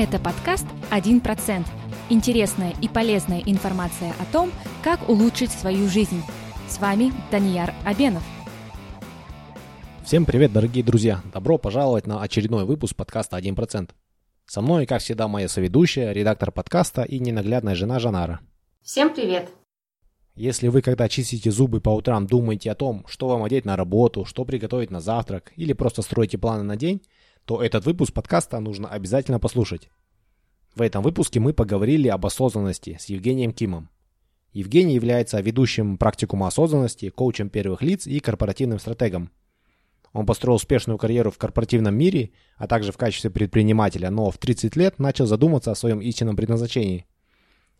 Это подкаст «1%». Интересная и полезная информация о том, как улучшить свою жизнь. С вами Данияр Абенов. Всем привет, дорогие друзья! Добро пожаловать на очередной выпуск подкаста «1%». Со мной, как всегда, моя соведущая, редактор подкаста и ненаглядная жена Жанара. Всем привет! Если вы, когда чистите зубы по утрам, думаете о том, что вам одеть на работу, что приготовить на завтрак, или просто строите планы на день, то этот выпуск подкаста нужно обязательно послушать. В этом выпуске мы поговорили об осознанности с Евгением Кимом. Евгений является ведущим практикума осознанности, коучем первых лиц и корпоративным стратегом. Он построил успешную карьеру в корпоративном мире, а также в качестве предпринимателя, но в 30 лет начал задуматься о своем истинном предназначении.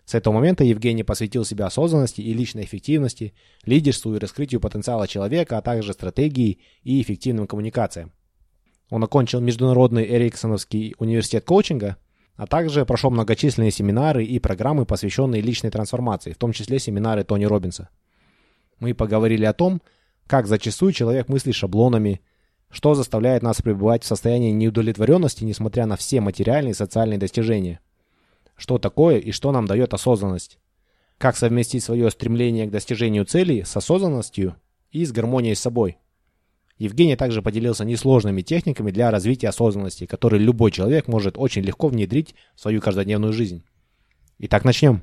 С этого момента Евгений посвятил себя осознанности и личной эффективности, лидерству и раскрытию потенциала человека, а также стратегии и эффективным коммуникациям. Он окончил Международный Эриксоновский университет коучинга, а также прошел многочисленные семинары и программы, посвященные личной трансформации, в том числе семинары Тони Робинса. Мы поговорили о том, как зачастую человек мыслит шаблонами, что заставляет нас пребывать в состоянии неудовлетворенности, несмотря на все материальные и социальные достижения. Что такое и что нам дает осознанность. Как совместить свое стремление к достижению целей с осознанностью и с гармонией с собой – Евгений также поделился несложными техниками для развития осознанности, которые любой человек может очень легко внедрить в свою каждодневную жизнь. Итак, начнем.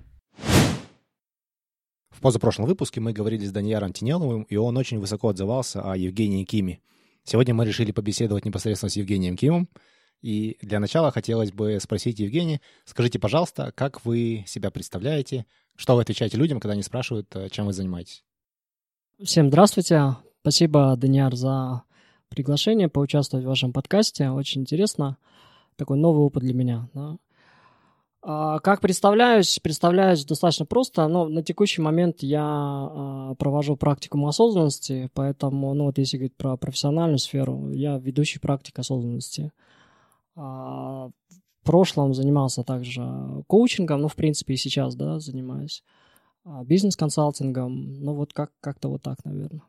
В позапрошлом выпуске мы говорили с Данияром Тинеловым, и он очень высоко отзывался о Евгении Киме. Сегодня мы решили побеседовать непосредственно с Евгением Кимом. И для начала хотелось бы спросить Евгения, скажите, пожалуйста, как вы себя представляете, что вы отвечаете людям, когда они спрашивают, э, чем вы занимаетесь? Всем здравствуйте. Спасибо, Даниар, за приглашение поучаствовать в вашем подкасте. Очень интересно. Такой новый опыт для меня. Да. А, как представляюсь? Представляюсь достаточно просто, но на текущий момент я а, провожу практику осознанности, поэтому, ну вот если говорить про профессиональную сферу, я ведущий практик осознанности. А, в прошлом занимался также коучингом, ну, в принципе, и сейчас, да, занимаюсь бизнес-консалтингом, ну, вот как- как-то вот так, наверное.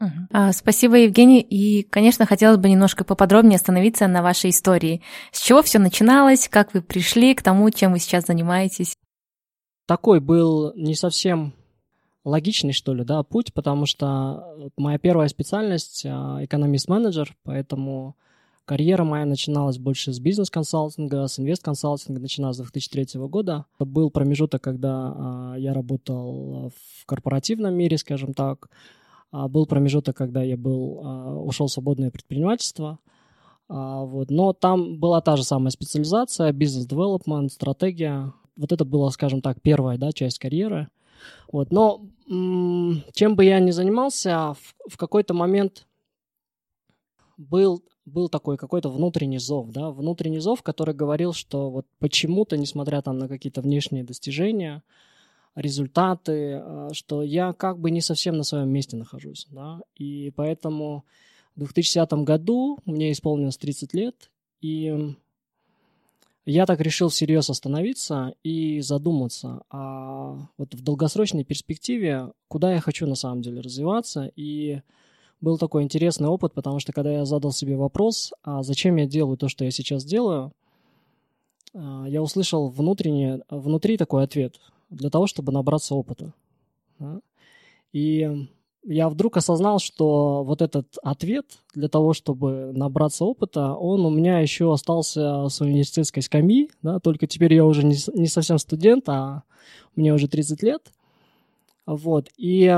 Uh-huh. Спасибо, Евгений. И, конечно, хотелось бы немножко поподробнее остановиться на вашей истории. С чего все начиналось, как вы пришли к тому, чем вы сейчас занимаетесь? Такой был не совсем логичный, что ли, да, путь, потому что моя первая специальность а, — экономист-менеджер, поэтому карьера моя начиналась больше с бизнес-консалтинга, с инвест-консалтинга, начиная с 2003 года. Это был промежуток, когда а, я работал в корпоративном мире, скажем так, был промежуток, когда я был, а, ушел в свободное предпринимательство. А, вот. Но там была та же самая специализация, бизнес-девелопмент, стратегия. Вот это была, скажем так, первая да, часть карьеры. Вот. Но чем бы я ни занимался, в, в какой-то момент был, был такой какой-то внутренний зов, да, внутренний зов, который говорил, что вот почему-то, несмотря там на какие-то внешние достижения, результаты, а, что я как бы не совсем на своем месте нахожусь. Да? И поэтому в 2010 году мне исполнилось 30 лет, и я так решил всерьез остановиться и задуматься, а вот в долгосрочной перспективе, куда я хочу на самом деле развиваться. И был такой интересный опыт, потому что когда я задал себе вопрос, а зачем я делаю то, что я сейчас делаю, а, я услышал внутренне, внутри такой ответ – для того, чтобы набраться опыта. Да? И я вдруг осознал, что вот этот ответ для того, чтобы набраться опыта, он у меня еще остался с университетской скамьи, да, только теперь я уже не, не совсем студент, а мне уже 30 лет. Вот, и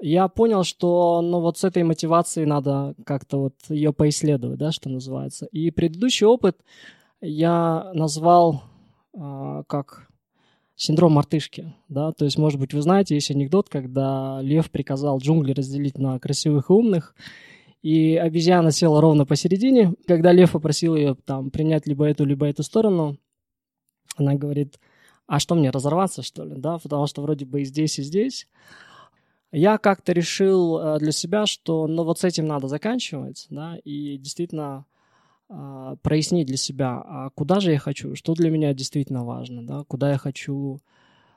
я понял, что ну вот с этой мотивацией надо как-то вот ее поисследовать, да, что называется. И предыдущий опыт я назвал э, как синдром мартышки, да, то есть, может быть, вы знаете, есть анекдот, когда лев приказал джунгли разделить на красивых и умных, и обезьяна села ровно посередине. Когда лев попросил ее там принять либо эту, либо эту сторону, она говорит, а что мне, разорваться, что ли, да, потому что вроде бы и здесь, и здесь. Я как-то решил э, для себя, что ну вот с этим надо заканчивать, да, и действительно прояснить для себя, а куда же я хочу, что для меня действительно важно, да, куда я хочу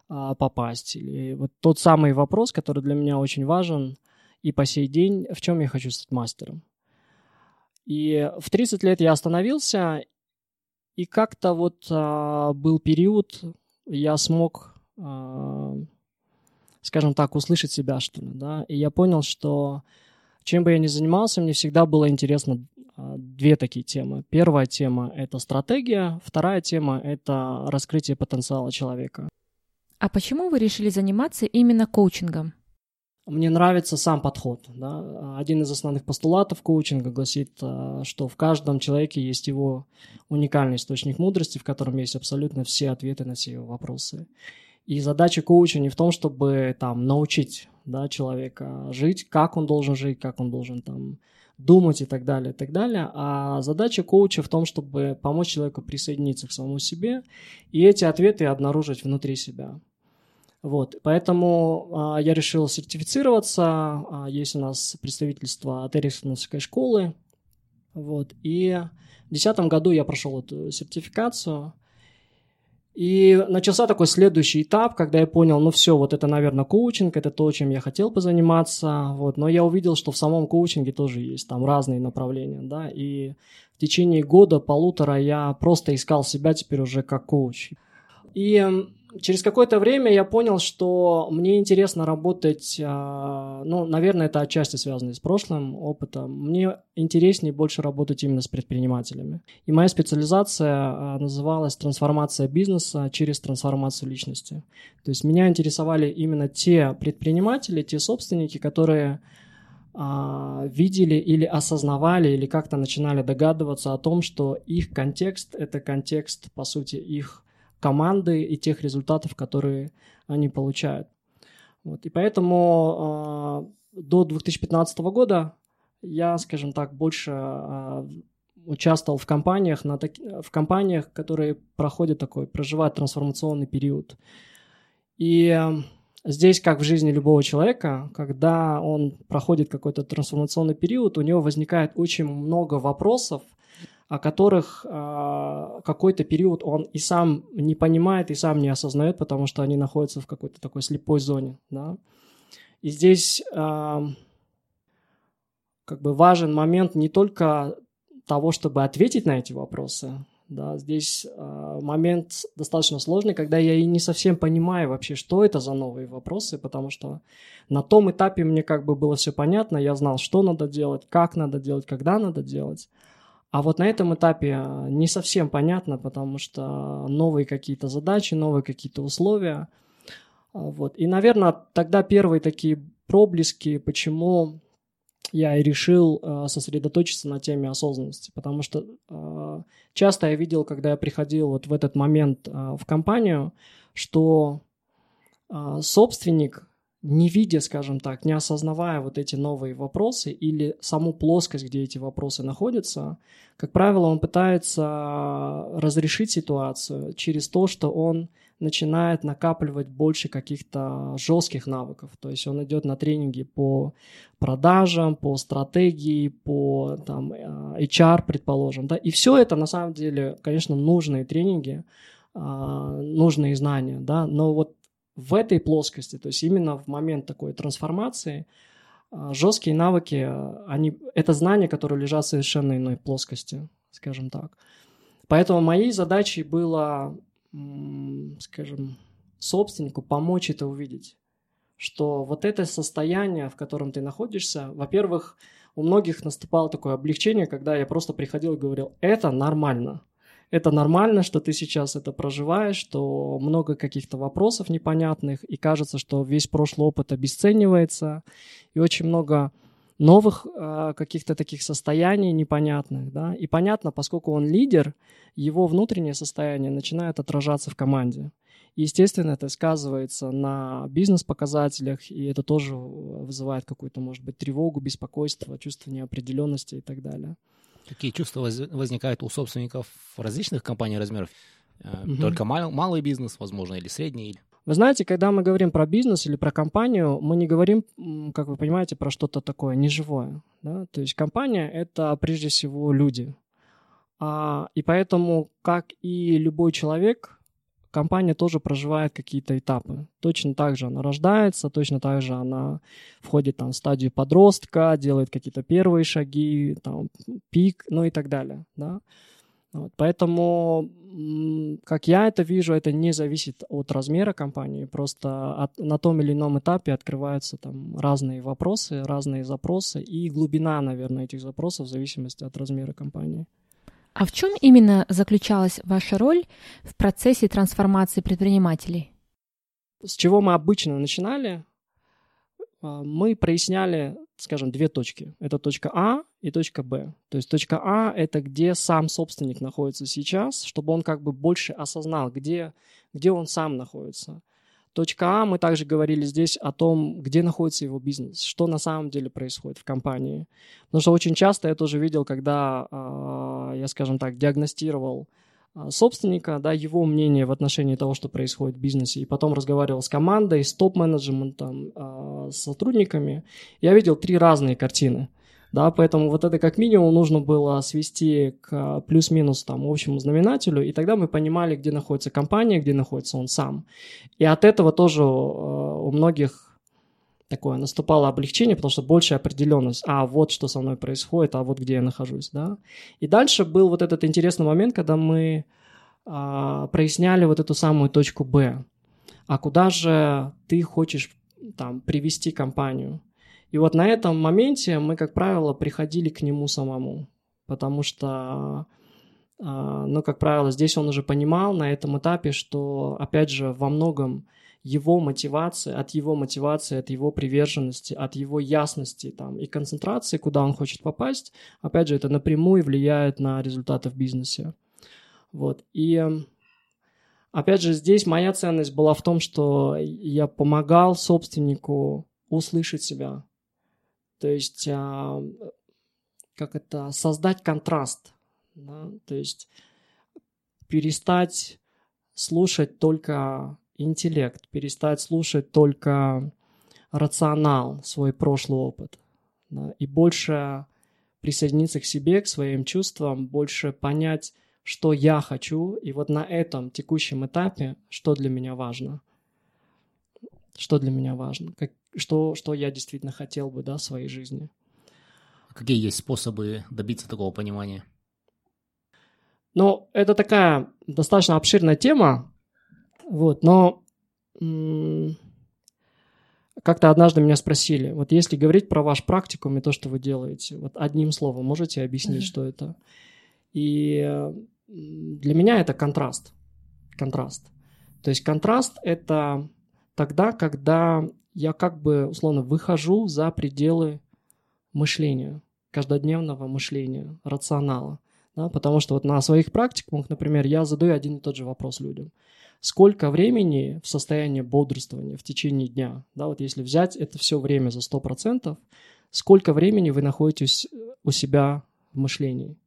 а, попасть. Или вот тот самый вопрос, который для меня очень важен и по сей день, в чем я хочу стать мастером. И в 30 лет я остановился и как-то вот а, был период, я смог, а, скажем так, услышать себя, что ли, да, и я понял, что чем бы я ни занимался, мне всегда было интересно а, две такие темы. Первая тема — это стратегия, вторая тема — это раскрытие потенциала человека. А почему вы решили заниматься именно коучингом? Мне нравится сам подход. Да? Один из основных постулатов коучинга гласит, а, что в каждом человеке есть его уникальный источник мудрости, в котором есть абсолютно все ответы на все его вопросы. И задача коуча не в том, чтобы там научить да, человека жить, как он должен жить, как он должен там думать и так далее, и так далее. А задача коуча в том, чтобы помочь человеку присоединиться к самому себе и эти ответы обнаружить внутри себя. Вот, поэтому а, я решил сертифицироваться. А, есть у нас представительство от Эриксоновской школы. Вот, и в 2010 году я прошел эту сертификацию. И начался такой следующий этап, когда я понял, ну все, вот это, наверное, коучинг, это то, чем я хотел позаниматься, вот, но я увидел, что в самом коучинге тоже есть там разные направления, да, и в течение года, полутора я просто искал себя теперь уже как коуч. И через какое-то время я понял, что мне интересно работать, а, ну, наверное, это отчасти связано с прошлым опытом. Мне интереснее больше работать именно с предпринимателями. И моя специализация а, называлась «Трансформация бизнеса через трансформацию личности». То есть меня интересовали именно те предприниматели, те собственники, которые а, видели или осознавали, или как-то начинали догадываться о том, что их контекст – это контекст, по сути, их команды и тех результатов, которые они получают. Вот. И поэтому э, до 2015 года я, скажем так, больше э, участвовал в компаниях, на таки, в компаниях, которые проходят такой, проживают трансформационный период. И э, здесь, как в жизни любого человека, когда он проходит какой-то трансформационный период, у него возникает очень много вопросов, о которых э, какой-то период он и сам не понимает, и сам не осознает, потому что они находятся в какой-то такой слепой зоне. Да? И здесь э, как бы важен момент не только того, чтобы ответить на эти вопросы. Да, здесь э, момент достаточно сложный, когда я и не совсем понимаю вообще, что это за новые вопросы, потому что на том этапе мне как бы было все понятно, я знал, что надо делать, как надо делать, когда надо делать. А вот на этом этапе а, не совсем понятно, потому что новые какие-то задачи, новые какие-то условия. А, вот. И, наверное, тогда первые такие проблески, почему я и решил а, сосредоточиться на теме осознанности, потому что часто я видел, когда я приходил вот в этот момент в компанию, что собственник не видя, скажем так, не осознавая вот эти новые вопросы или саму плоскость, где эти вопросы находятся, как правило, он пытается разрешить ситуацию через то, что он начинает накапливать больше каких-то жестких навыков. То есть он идет на тренинги по продажам, по стратегии, по там, HR, предположим. Да? И все это на самом деле, конечно, нужные тренинги, а, нужные знания, да, но вот в этой плоскости, то есть именно в момент такой трансформации, а, жесткие навыки, а, они, это знания, которые лежат в совершенно иной плоскости, скажем так. Поэтому моей задачей было, скажем, собственнику помочь это увидеть, что вот это состояние, в котором ты находишься, во-первых, у многих наступало такое облегчение, когда я просто приходил и говорил, это нормально – это нормально, что ты сейчас это проживаешь, что много каких-то вопросов непонятных, и кажется, что весь прошлый опыт обесценивается, и очень много новых э, каких-то таких состояний непонятных, да, и понятно, поскольку он лидер, его внутреннее состояние начинает отражаться в команде. И, естественно, это сказывается на бизнес-показателях, и это тоже вызывает какую-то, может быть, тревогу, беспокойство, чувство неопределенности и так далее. Какие чувства возникают у собственников различных компаний размеров? Угу. Только мал, малый бизнес, возможно, или средний? Вы знаете, когда мы говорим про бизнес или про компанию, мы не говорим, как вы понимаете, про что-то такое неживое. Да? То есть компания — это прежде всего люди. А, и поэтому, как и любой человек, компания тоже проживает какие-то этапы. Точно так же она рождается, точно так же она входит там, в стадию подростка, делает какие-то первые шаги, там, пик, ну и так далее. Да? Вот, поэтому, как я это вижу, это не зависит от размера компании, просто от, на том или ином этапе открываются там разные вопросы, разные запросы и глубина, наверное, этих запросов в зависимости от размера компании. А в чем именно заключалась ваша роль в процессе трансформации предпринимателей? С чего мы обычно начинали? А, мы проясняли, скажем, две точки. Это точка А и точка Б. То есть точка А — это где сам собственник находится сейчас, чтобы он как бы больше осознал, где, где он сам находится. Точка А, мы также говорили здесь о том, где находится его бизнес, что на самом деле происходит в компании. Потому что очень часто я тоже видел, когда а, я, скажем так, диагностировал а, собственника, да, его мнение в отношении того, что происходит в бизнесе, и потом разговаривал с командой, с топ-менеджментом, а, с сотрудниками, я видел три разные картины – да, поэтому вот это как минимум нужно было свести к плюс-минус там общему знаменателю, и тогда мы понимали, где находится компания, где находится он сам. И от этого тоже э, у многих такое наступало облегчение, потому что большая определенность, а вот что со мной происходит, а вот где я нахожусь, да. И дальше был вот этот интересный момент, когда мы а, проясняли вот эту самую точку Б. А куда же ты хочешь там привести компанию? И вот на этом моменте мы, как правило, приходили к нему самому, потому что, а, ну, как правило, здесь он уже понимал на этом этапе, что, опять же, во многом его мотивации, от его мотивации, от его приверженности, от его ясности там, и концентрации, куда он хочет попасть, опять же, это напрямую влияет на результаты в бизнесе. Вот. И опять же, здесь моя ценность была в том, что я помогал собственнику услышать себя, то есть, а, как это, создать контраст. Да? То есть, перестать слушать только интеллект, перестать слушать только рационал, свой прошлый опыт. Да? И больше присоединиться к себе, к своим чувствам, больше понять, что я хочу, и вот на этом текущем этапе, что для меня важно. Что для меня важно, как, что, что я действительно хотел бы да, в своей жизни. Какие есть способы добиться такого понимания? Ну, это такая достаточно обширная тема, вот, но как-то однажды меня спросили, вот если говорить про ваш практикум и то, что вы делаете, вот одним словом можете объяснить, mm-hmm. что это? И для меня это контраст. Контраст. То есть контраст – это тогда, когда я как бы, условно, выхожу за пределы мышления, каждодневного мышления, рационала. Да, потому что вот на своих практикумах, например, я задаю один и тот же вопрос людям. Сколько времени в состоянии бодрствования в течение дня? Да, вот если взять это все время за 100%, сколько времени вы находитесь у себя в мышлении?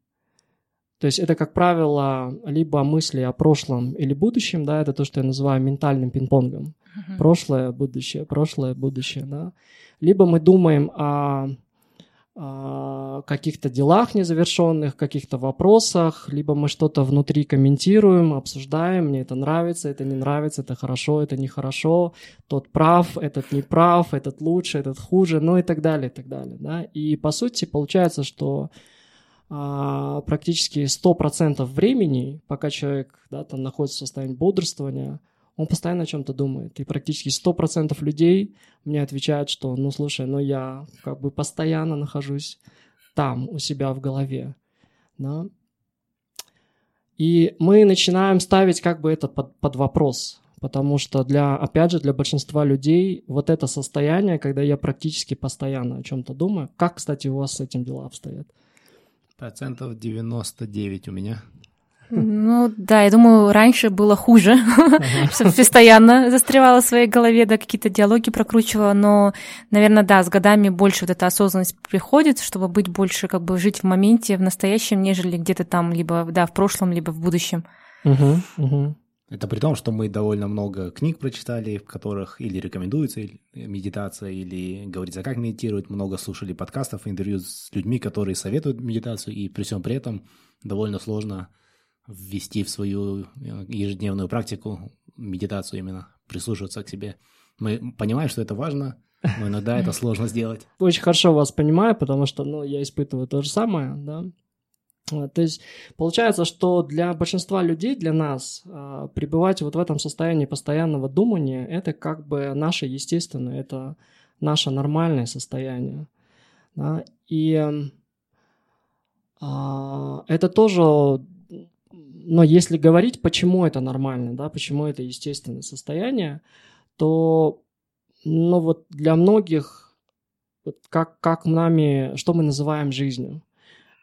То есть это, как правило, либо мысли о прошлом или будущем, да, это то, что я называю ментальным пинг-понгом. Uh-huh. Прошлое, будущее, прошлое, будущее, да. Либо мы думаем о, о каких-то делах незавершенных, каких-то вопросах, либо мы что-то внутри комментируем, обсуждаем, мне это нравится, это не нравится, это хорошо, это нехорошо, тот прав, этот не прав, этот лучше, этот хуже, ну и так далее, и так далее, да. И по сути получается, что а, практически 100% времени, пока человек да, там находится в состоянии бодрствования, он постоянно о чем-то думает. И практически 100% людей мне отвечают, что, ну, слушай, ну, я как бы постоянно нахожусь там, у себя в голове. Да? И мы начинаем ставить как бы это под, под вопрос. Потому что для, опять же, для большинства людей вот это состояние, когда я практически постоянно о чем-то думаю, как, кстати, у вас с этим дела обстоят? Процентов 99 у меня. Ну да, я думаю, раньше было хуже, что постоянно застревала в своей голове, да, какие-то диалоги прокручивала, но, наверное, да, с годами больше вот эта осознанность приходит, чтобы быть больше, как бы жить в моменте, в настоящем, нежели где-то там, либо, да, в прошлом, либо в будущем. Это при том, что мы довольно много книг прочитали, в которых или рекомендуется медитация, или говорится, как медитировать, много слушали подкастов, интервью с людьми, которые советуют медитацию, и при всем при этом довольно сложно ввести в свою э, ежедневную практику медитацию именно, прислушиваться к себе. Мы понимаем, что это важно, но иногда это сложно сделать. Очень хорошо вас понимаю, потому что ну, я испытываю то же самое, да. То есть получается, что для большинства людей, для нас, а, пребывать вот в этом состоянии постоянного думания, это как бы наше естественное, это наше нормальное состояние. Да? И а, это тоже, но если говорить, почему это нормально, да, почему это естественное состояние, то, ну вот для многих, вот как, как нами, что мы называем жизнью,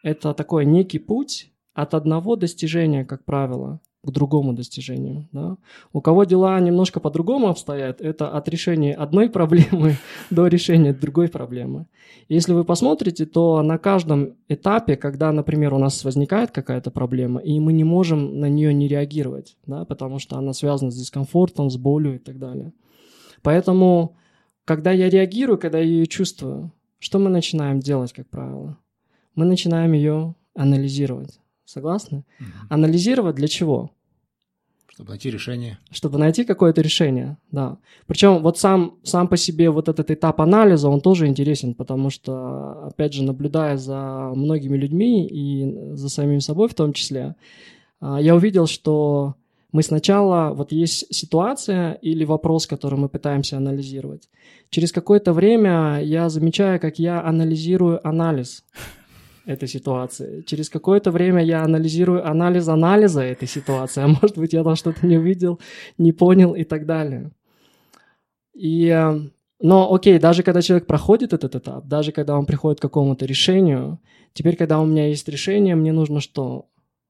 это такой некий путь от одного достижения, как правило, к другому достижению. Да? У кого дела немножко по-другому обстоят, это от решения одной проблемы до решения другой проблемы. Если вы посмотрите, то на каждом этапе, когда, например, у нас возникает какая-то проблема, и мы не можем на нее не реагировать, да, потому что она связана с дискомфортом, с болью и так далее. Поэтому, когда я реагирую, когда я ее чувствую, что мы начинаем делать, как правило? Мы начинаем ее анализировать. Согласны? Угу. Анализировать для чего? Чтобы найти решение. Чтобы найти какое-то решение, да. Причем вот сам, сам по себе вот этот этап анализа, он тоже интересен, потому что, опять же, наблюдая за многими людьми и за самим собой в том числе, а, я увидел, что мы сначала, вот есть ситуация или вопрос, который мы пытаемся анализировать. Через какое-то время я замечаю, как я анализирую анализ этой ситуации. Через какое-то время я анализирую анализ анализа этой ситуации, а может быть, я там что-то не увидел, не понял и так далее. И, э, но окей, даже когда человек проходит этот этап, даже когда он приходит к какому-то решению, теперь, когда у меня есть решение, мне нужно что?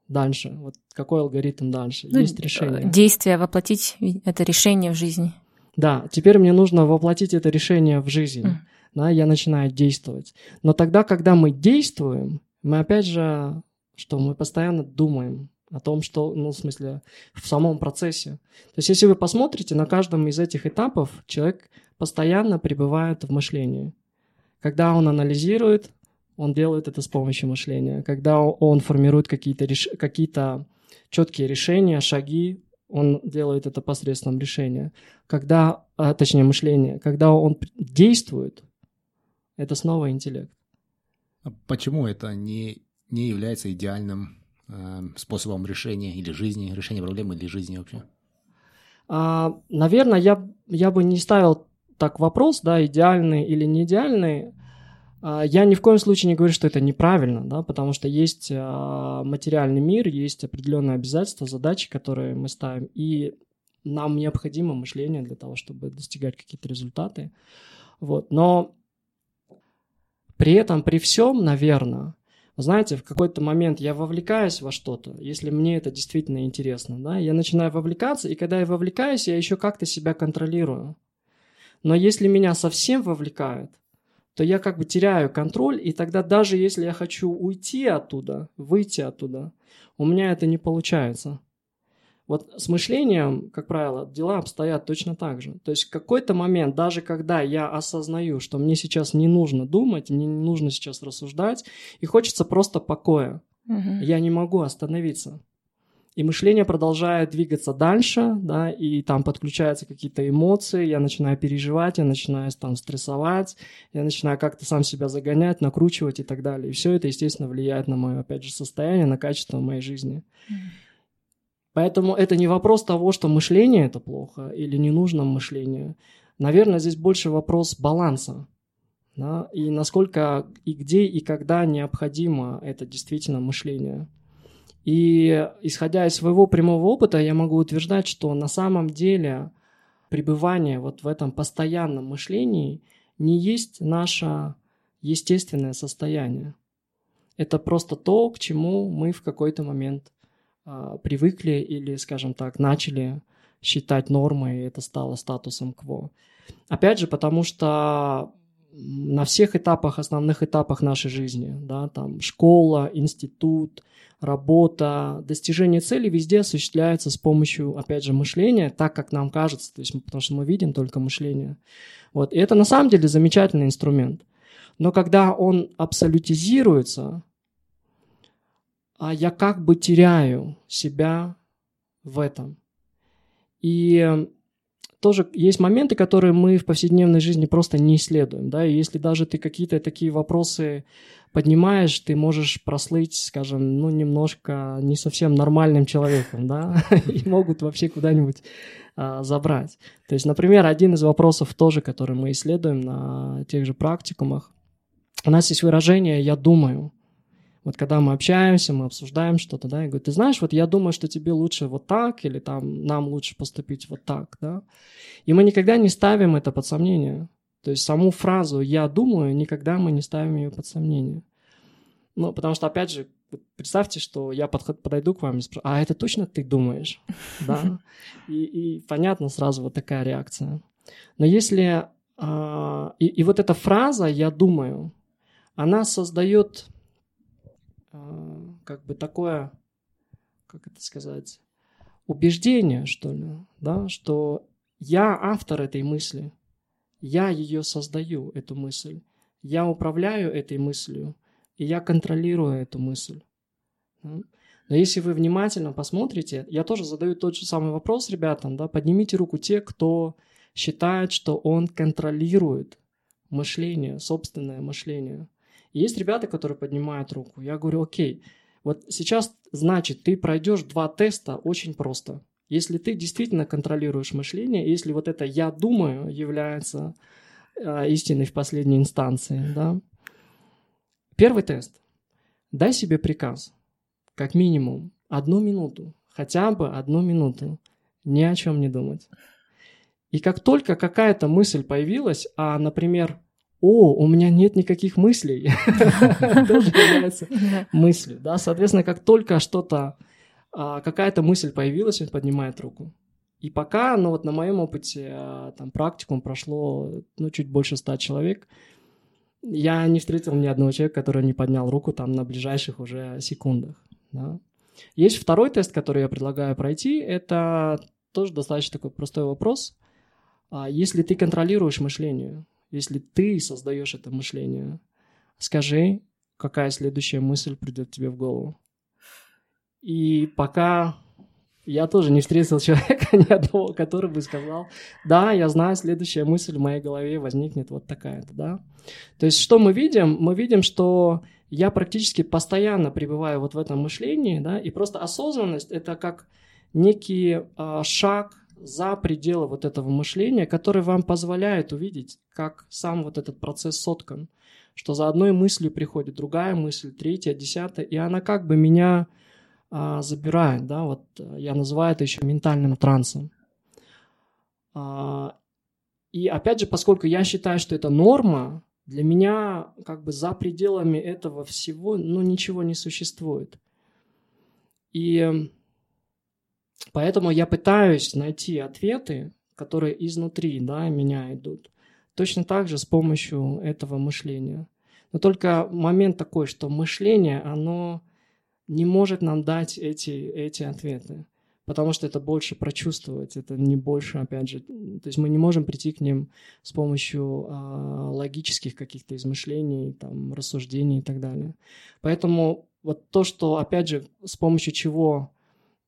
Дальше. Вот какой алгоритм дальше? Ну, есть решение. Действие, воплотить это решение в жизнь. Да, теперь мне нужно воплотить это решение в жизнь. Mm да, я начинаю действовать. Но тогда, когда мы действуем, мы опять же, что мы постоянно думаем о том, что, ну, в смысле, в самом процессе. То есть, если вы посмотрите, на каждом из этих этапов человек постоянно пребывает в мышлении. Когда он анализирует, он делает это с помощью мышления. Когда он формирует какие-то реш... какие четкие решения, шаги, он делает это посредством решения. Когда, а, точнее, мышления. Когда он действует, это снова интеллект. А почему это не, не является идеальным э, способом решения или жизни, решения проблемы или жизни вообще? А, наверное, я, я бы не ставил так вопрос, да, идеальный или не идеальный. А, я ни в коем случае не говорю, что это неправильно, да, потому что есть а, материальный мир, есть определенные обязательства, задачи, которые мы ставим, и нам необходимо мышление для того, чтобы достигать какие-то результаты. Вот. Но при этом, при всем, наверное, знаете, в какой-то момент я вовлекаюсь во что-то, если мне это действительно интересно, да, я начинаю вовлекаться, и когда я вовлекаюсь, я еще как-то себя контролирую. Но если меня совсем вовлекают, то я как бы теряю контроль, и тогда даже если я хочу уйти оттуда, выйти оттуда, у меня это не получается. Вот с мышлением, как правило, дела обстоят точно так же. То есть в какой-то момент, даже когда я осознаю, что мне сейчас не нужно думать, мне не нужно сейчас рассуждать, и хочется просто покоя, угу. я не могу остановиться. И мышление продолжает двигаться дальше, да, и там подключаются какие-то эмоции, я начинаю переживать, я начинаю там стрессовать, я начинаю как-то сам себя загонять, накручивать и так далее. И все это, естественно, влияет на мое, опять же, состояние, на качество моей жизни. Mm. Поэтому это не вопрос того, что мышление это плохо или не нужно мышление. Наверное, здесь больше вопрос баланса. Да, и насколько и где и когда необходимо это действительно мышление. И исходя из своего прямого опыта, я могу утверждать, что на самом деле пребывание вот в этом постоянном мышлении не есть наше естественное состояние. Это просто то, к чему мы в какой-то момент привыкли или, скажем так, начали считать нормой, и это стало статусом кво. Опять же, потому что на всех этапах, основных этапах нашей жизни, да, там школа, институт, работа, достижение цели везде осуществляется с помощью, опять же, мышления, так, как нам кажется, то есть, потому что мы видим только мышление. Вот. И это на самом деле замечательный инструмент. Но когда он абсолютизируется, а я как бы теряю себя в этом. И тоже есть моменты, которые мы в повседневной жизни просто не исследуем, да, и если даже ты какие-то такие вопросы поднимаешь, ты можешь прослыть, скажем, ну, немножко не совсем нормальным человеком, да, и могут вообще куда-нибудь а, забрать. То есть, например, один из вопросов тоже, который мы исследуем на тех же практикумах, у нас есть выражение «я думаю». Вот когда мы общаемся, мы обсуждаем что-то, да, я говорю, ты знаешь, вот я думаю, что тебе лучше вот так, или там нам лучше поступить вот так, да. И мы никогда не ставим это под сомнение. То есть саму фразу «я думаю» никогда мы не ставим ее под сомнение. Ну, потому что, опять же, представьте, что я подход, подойду к вам и спрошу, а это точно ты думаешь? Да? И, и понятно сразу вот такая реакция. Но если... А, и, и вот эта фраза «я думаю», она создает как бы такое, как это сказать, убеждение, что ли, да, что я автор этой мысли, я ее создаю, эту мысль, я управляю этой мыслью, и я контролирую эту мысль. Но если вы внимательно посмотрите, я тоже задаю тот же самый вопрос ребятам, да, поднимите руку те, кто считает, что он контролирует мышление, собственное мышление. Есть ребята, которые поднимают руку. Я говорю, окей, вот сейчас, значит, ты пройдешь два теста очень просто. Если ты действительно контролируешь мышление, если вот это «я думаю» является э, истиной в последней инстанции, да, Первый тест. Дай себе приказ. Как минимум одну минуту, хотя бы одну минуту, ни о чем не думать. И как только какая-то мысль появилась, а, например, о, у меня нет никаких мыслей, тоже является мыслью. Да? Соответственно, как только что-то, а, какая-то мысль появилась, он поднимает руку. И пока, ну вот на моем опыте, а, там практикум прошло, ну, чуть больше ста человек – я не встретил ни одного человека, который не поднял руку там на ближайших уже секундах. Да. Есть второй тест, который я предлагаю пройти. Это тоже достаточно такой простой вопрос. А если ты контролируешь мышление, если ты создаешь это мышление, скажи, какая следующая мысль придет тебе в голову. И пока я тоже не встретил человека ни одного, который бы сказал, да, я знаю, следующая мысль в моей голове возникнет вот такая-то, да. То есть что мы видим? Мы видим, что я практически постоянно пребываю вот в этом мышлении, да, и просто осознанность — это как некий э, шаг за пределы вот этого мышления, который вам позволяет увидеть, как сам вот этот процесс соткан, что за одной мыслью приходит другая мысль, третья, десятая, и она как бы меня а, забирает, да, вот э, я называю это еще ментальным трансом. А, и опять же, поскольку я считаю, что это норма, для меня как бы за пределами этого всего, ну, ничего не существует. И поэтому я пытаюсь найти ответы, которые изнутри, да, меня идут. Точно так же с помощью этого мышления. Но только момент такой, что мышление, оно не может нам дать эти, эти ответы, потому что это больше прочувствовать, это не больше, опять же, то есть мы не можем прийти к ним с помощью а, логических каких-то измышлений, там, рассуждений и так далее. Поэтому вот то, что, опять же, с помощью чего,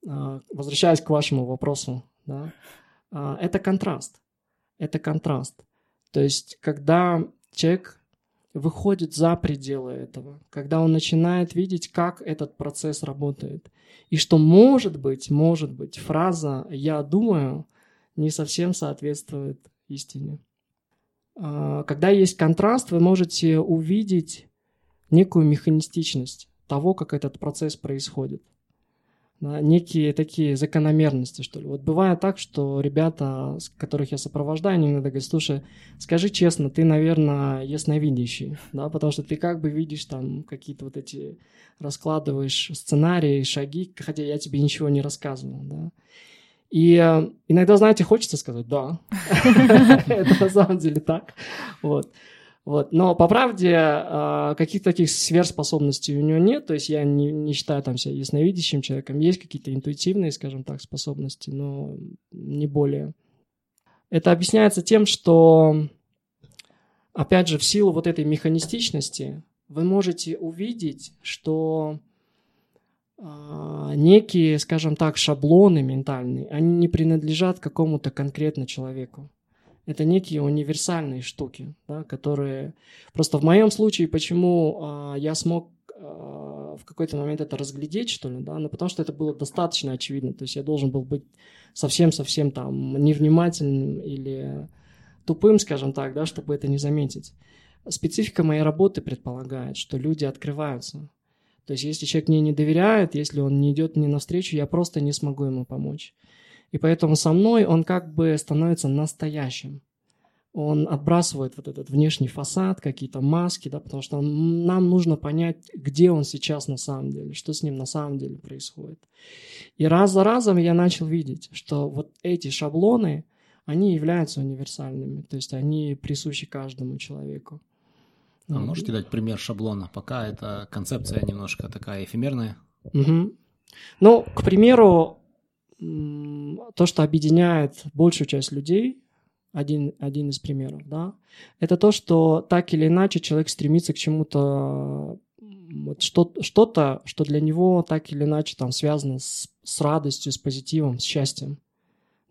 возвращаясь к вашему вопросу, да, а, это контраст, это контраст. То есть, когда человек выходит за пределы этого, когда он начинает видеть, как этот процесс работает. И что может быть, может быть, фраза «я думаю» не совсем соответствует истине. А, когда есть контраст, вы можете увидеть некую механистичность того, как этот процесс происходит – некие такие закономерности, что ли. Вот бывает так, что ребята, с которых я сопровождаю, они иногда говорят, слушай, скажи честно, ты, наверное, ясновидящий, да, потому что ты как бы видишь там какие-то вот эти, раскладываешь сценарии, шаги, хотя я тебе ничего не рассказывал, да. И э, иногда, знаете, хочется сказать, да, это на самом деле так, вот. Вот. Но по правде а, каких-то таких сверхспособностей у него нет, то есть я не, не считаю там себя ясновидящим человеком. Есть какие-то интуитивные, скажем так, способности, но не более. Это объясняется тем, что, опять же, в силу вот этой механистичности вы можете увидеть, что а, некие, скажем так, шаблоны ментальные, они не принадлежат какому-то конкретно человеку. Это некие универсальные штуки, да, которые... Просто в моем случае, почему а, я смог а, в какой-то момент это разглядеть, что ли, да, ну, потому что это было достаточно очевидно. То есть я должен был быть совсем-совсем там невнимательным или тупым, скажем так, да, чтобы это не заметить. Специфика моей работы предполагает, что люди открываются. То есть если человек мне не доверяет, если он не идет мне навстречу, я просто не смогу ему помочь. И поэтому со мной он как бы становится настоящим. Он отбрасывает вот этот внешний фасад, какие-то маски, да, потому что нам нужно понять, где он сейчас на самом деле, что с ним на самом деле происходит. И раз за разом я начал видеть, что вот эти шаблоны, они являются универсальными, то есть они присущи каждому человеку. А можете дать пример шаблона? Пока эта концепция немножко такая эфемерная. Угу. Ну, к примеру, то, что объединяет большую часть людей, один, один из примеров, да, это то, что так или иначе человек стремится к чему-то, вот что, что-то, что для него так или иначе там связано с, с радостью, с позитивом, с счастьем.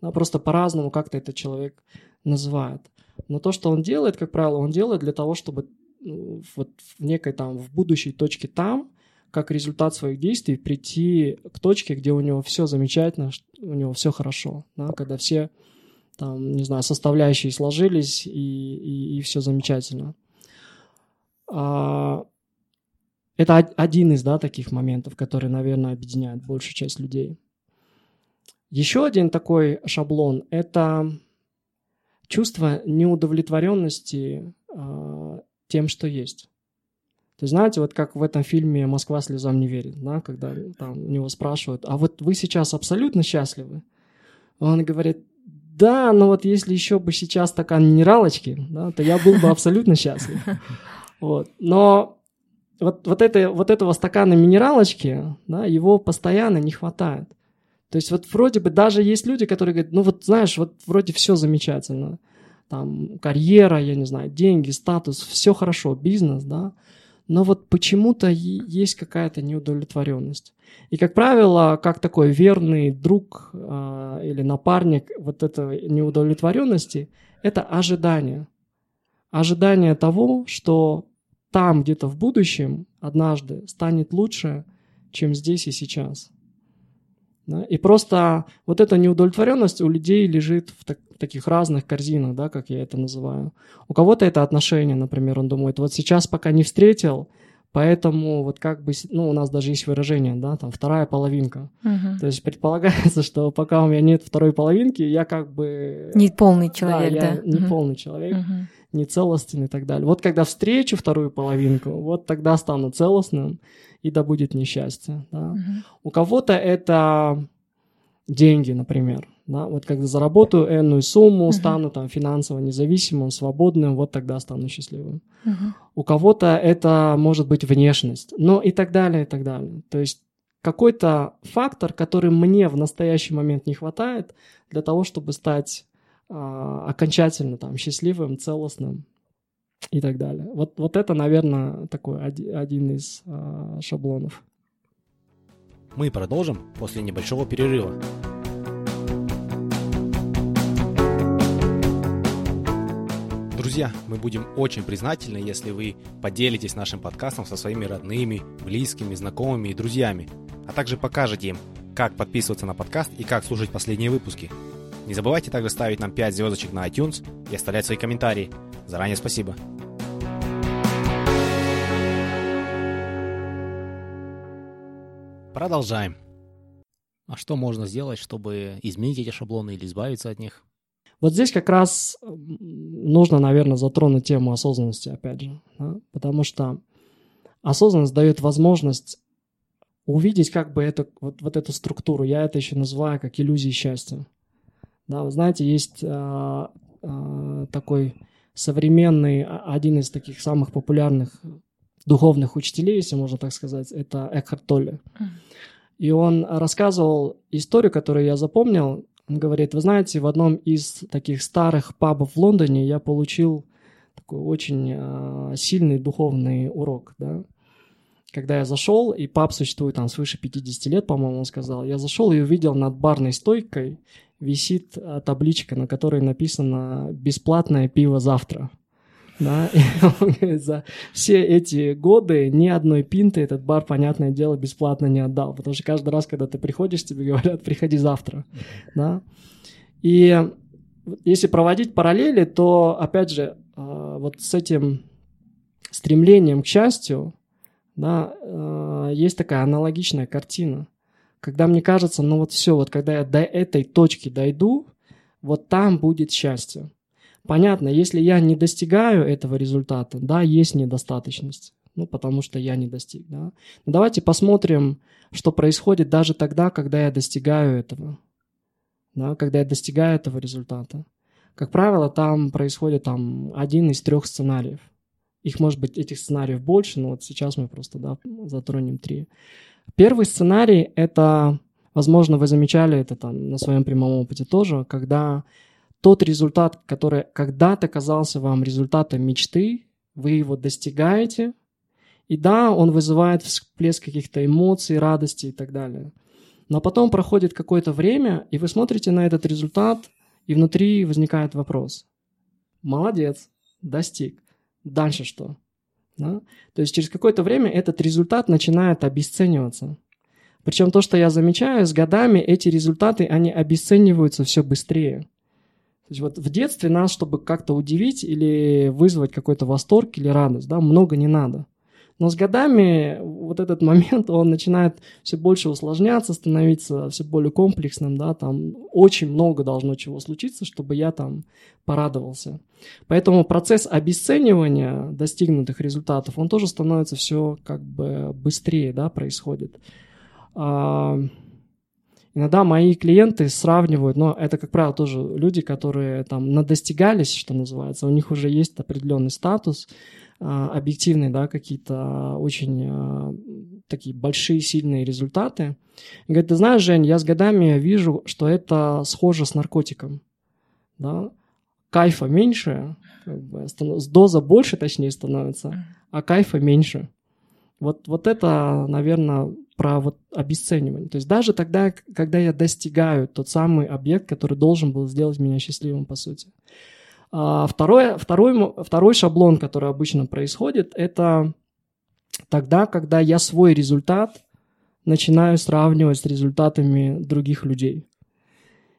Да, просто по-разному как-то этот человек называет. Но то, что он делает, как правило, он делает для того, чтобы ну, вот в некой там, в будущей точке там, как результат своих действий прийти к точке, где у него все замечательно, у него все хорошо, да, когда все там, не знаю, составляющие сложились и, и, и все замечательно. А, это один из, да, таких моментов, который, наверное, объединяет большую часть людей. Еще один такой шаблон – это чувство неудовлетворенности э, тем, что есть. То есть, знаете, вот как в этом фильме «Москва слезам не верит», да, когда там у него спрашивают, а вот вы сейчас абсолютно счастливы? Он говорит, да, но вот если еще бы сейчас стакан минералочки, да, то я был бы абсолютно счастлив. Вот. Но вот, вот, это, вот этого стакана минералочки, да, его постоянно не хватает. То есть вот вроде бы даже есть люди, которые говорят, ну вот знаешь, вот вроде все замечательно. Там карьера, я не знаю, деньги, статус, все хорошо, бизнес, да но вот почему-то есть какая-то неудовлетворенность. И, как правило, как такой верный друг э, или напарник вот этой неудовлетворенности, это ожидание. Ожидание того, что там где-то в будущем однажды станет лучше, чем здесь и сейчас. Да? И просто вот эта неудовлетворенность у людей лежит в, так, таких разных корзинах, да, как я это называю. У кого-то это отношения, например, он думает, вот сейчас пока не встретил, поэтому вот как бы, ну, у нас даже есть выражение, да, там вторая половинка. Угу. То есть предполагается, что пока у меня нет второй половинки, я как бы... Не полный человек, да. да. Я не угу. полный человек. Угу не целостен и так далее. Вот когда встречу вторую половинку, вот тогда стану целостным, и да будет несчастье. Да? Угу. У кого-то это деньги, например. Да? Вот когда заработаю энную сумму, угу. стану там финансово независимым, свободным, вот тогда стану счастливым. Угу. У кого-то это может быть внешность, ну и так далее, и так далее. То есть какой-то фактор, который мне в настоящий момент не хватает для того, чтобы стать а, окончательно там счастливым, целостным и так далее. Вот, вот это, наверное, такой один из э, шаблонов. Мы продолжим после небольшого перерыва. Друзья, мы будем очень признательны, если вы поделитесь нашим подкастом со своими родными, близкими, знакомыми и друзьями, а также покажете им, как подписываться на подкаст и как слушать последние выпуски. Не забывайте также ставить нам 5 звездочек на iTunes и оставлять свои комментарии. Заранее спасибо. Продолжаем. А что можно сделать, чтобы изменить эти шаблоны или избавиться от них? Вот здесь как раз нужно, наверное, затронуть тему осознанности, опять же, да? потому что осознанность дает возможность увидеть как бы это, вот, вот эту структуру. Я это еще называю как иллюзией счастья. Да, вы знаете, есть а, а, такой современный, а, один из таких самых популярных духовных учителей, если можно так сказать, это Экхарт Толле. И он рассказывал историю, которую я запомнил. Он говорит, вы знаете, в одном из таких старых пабов в Лондоне я получил такой очень э, сильный духовный урок. Да? Когда я зашел, и паб существует там свыше 50 лет, по-моему, он сказал, я зашел и увидел над барной стойкой висит а, табличка, на которой написано «Бесплатное пиво завтра». Да, и он говорит, за все эти годы ни одной пинты этот бар, понятное дело, бесплатно не отдал, потому что каждый раз, когда ты приходишь, тебе говорят, приходи завтра, да. И если проводить параллели, то, опять же, а, вот с этим стремлением к счастью, да, а, есть такая аналогичная картина. Когда мне кажется, ну вот все, вот когда я до этой точки дойду, вот там будет счастье. Понятно, если я не достигаю этого результата, да, есть недостаточность, ну, потому что я не достиг, да. Но давайте посмотрим, что происходит даже тогда, когда я достигаю этого, да, когда я достигаю этого результата. Как правило, там происходит там один из трех сценариев. Их может быть этих сценариев больше, но вот сейчас мы просто да, затронем три. Первый сценарий — это, возможно, вы замечали это там на своем прямом опыте тоже, когда тот результат, который когда-то казался вам результатом мечты, вы его достигаете, и да, он вызывает всплеск каких-то эмоций, радости и так далее. Но потом проходит какое-то время, и вы смотрите на этот результат, и внутри возникает вопрос. Молодец, достиг. Дальше что? Да? То есть через какое-то время этот результат начинает обесцениваться. Причем то, что я замечаю, с годами эти результаты, они обесцениваются все быстрее. То есть вот в детстве нас, чтобы как-то удивить или вызвать какой-то восторг или радость, да, много не надо. Но с годами вот этот момент, он начинает все больше усложняться, становиться все более комплексным, да, там очень много должно чего случиться, чтобы я там порадовался. Поэтому процесс обесценивания достигнутых результатов, он тоже становится все как бы быстрее, да, происходит. А, иногда мои клиенты сравнивают, но это, как правило, тоже люди, которые там надостигались, что называется, у них уже есть определенный статус, объективные, да, какие-то очень а, такие большие, сильные результаты. И говорит, ты знаешь, Жень, я с годами вижу, что это схоже с наркотиком. Да? Кайфа меньше, как бы, доза больше, точнее, становится, а кайфа меньше. Вот, вот это, наверное, про вот обесценивание. То есть даже тогда, когда я достигаю тот самый объект, который должен был сделать меня счастливым, по сути. А второй, второй, второй шаблон, который обычно происходит, это тогда, когда я свой результат начинаю сравнивать с результатами других людей.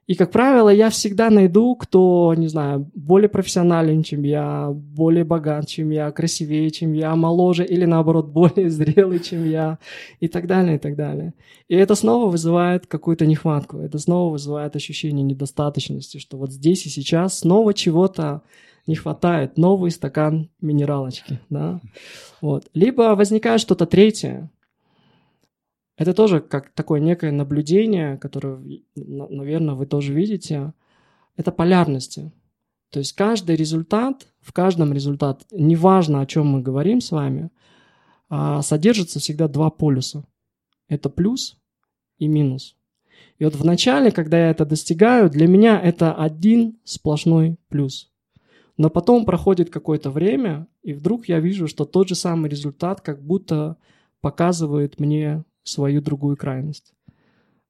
И, как правило, я всегда найду, кто, не знаю, более профессионален, чем я, более богат, чем я, красивее, чем я, моложе или, наоборот, более зрелый, чем я, и так далее, и так далее. И это снова вызывает какую-то нехватку, это снова вызывает ощущение недостаточности, что вот здесь и сейчас снова чего-то не хватает, новый стакан минералочки, да. Вот. Либо возникает что-то третье, это тоже как такое некое наблюдение, которое, наверное, вы тоже видите. Это полярности. То есть каждый результат, в каждом результате, неважно, о чем мы говорим с вами, а, содержится всегда два полюса. Это плюс и минус. И вот в начале, когда я это достигаю, для меня это один сплошной плюс. Но потом проходит какое-то время, и вдруг я вижу, что тот же самый результат как будто показывает мне свою другую крайность.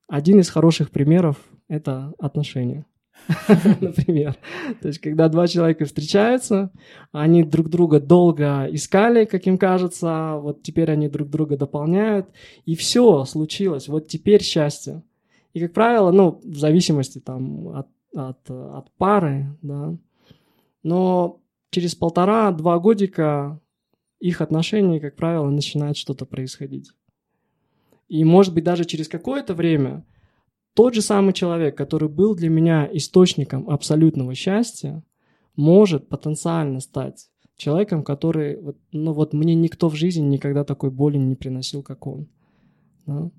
Один из хороших примеров – это отношения. Например. То есть, когда два человека встречаются, они друг друга долго искали, как им кажется, вот теперь они друг друга дополняют, и все случилось, вот теперь счастье. И, как правило, ну, в зависимости там от, от, от пары, да, но через полтора-два годика их отношения, как правило, начинает что-то происходить. И, может быть, даже через какое-то время тот же самый человек, который был для меня источником абсолютного счастья, может потенциально стать человеком, который, ну вот мне никто в жизни никогда такой боли не приносил, как он. Да?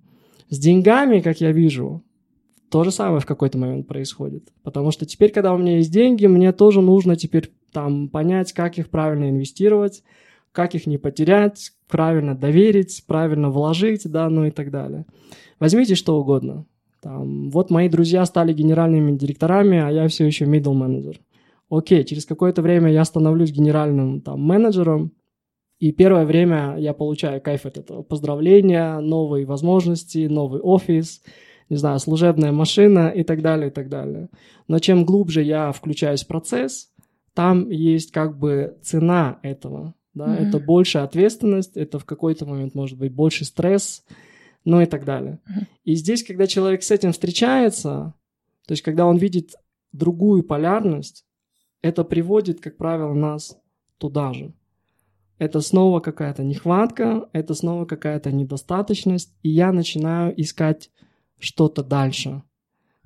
С деньгами, как я вижу, то же самое в какой-то момент происходит. Потому что теперь, когда у меня есть деньги, мне тоже нужно теперь там понять, как их правильно инвестировать, как их не потерять, правильно доверить, правильно вложить, да, ну и так далее. Возьмите что угодно. Там, вот мои друзья стали генеральными директорами, а я все еще middle менеджер. Окей, через какое-то время я становлюсь генеральным там, менеджером, И первое время я получаю кайф от этого. Поздравления, новые возможности, новый офис, не знаю, служебная машина и так далее, и так далее. Но чем глубже я включаюсь в процесс, там есть как бы цена этого. Да? Mm-hmm. Это больше ответственность, это в какой-то момент может быть больше стресс, ну и так далее. Mm-hmm. И здесь, когда человек с этим встречается, то есть когда он видит другую полярность, это приводит, как правило, нас туда же. Это снова какая-то нехватка, это снова какая-то недостаточность, и я начинаю искать что-то дальше.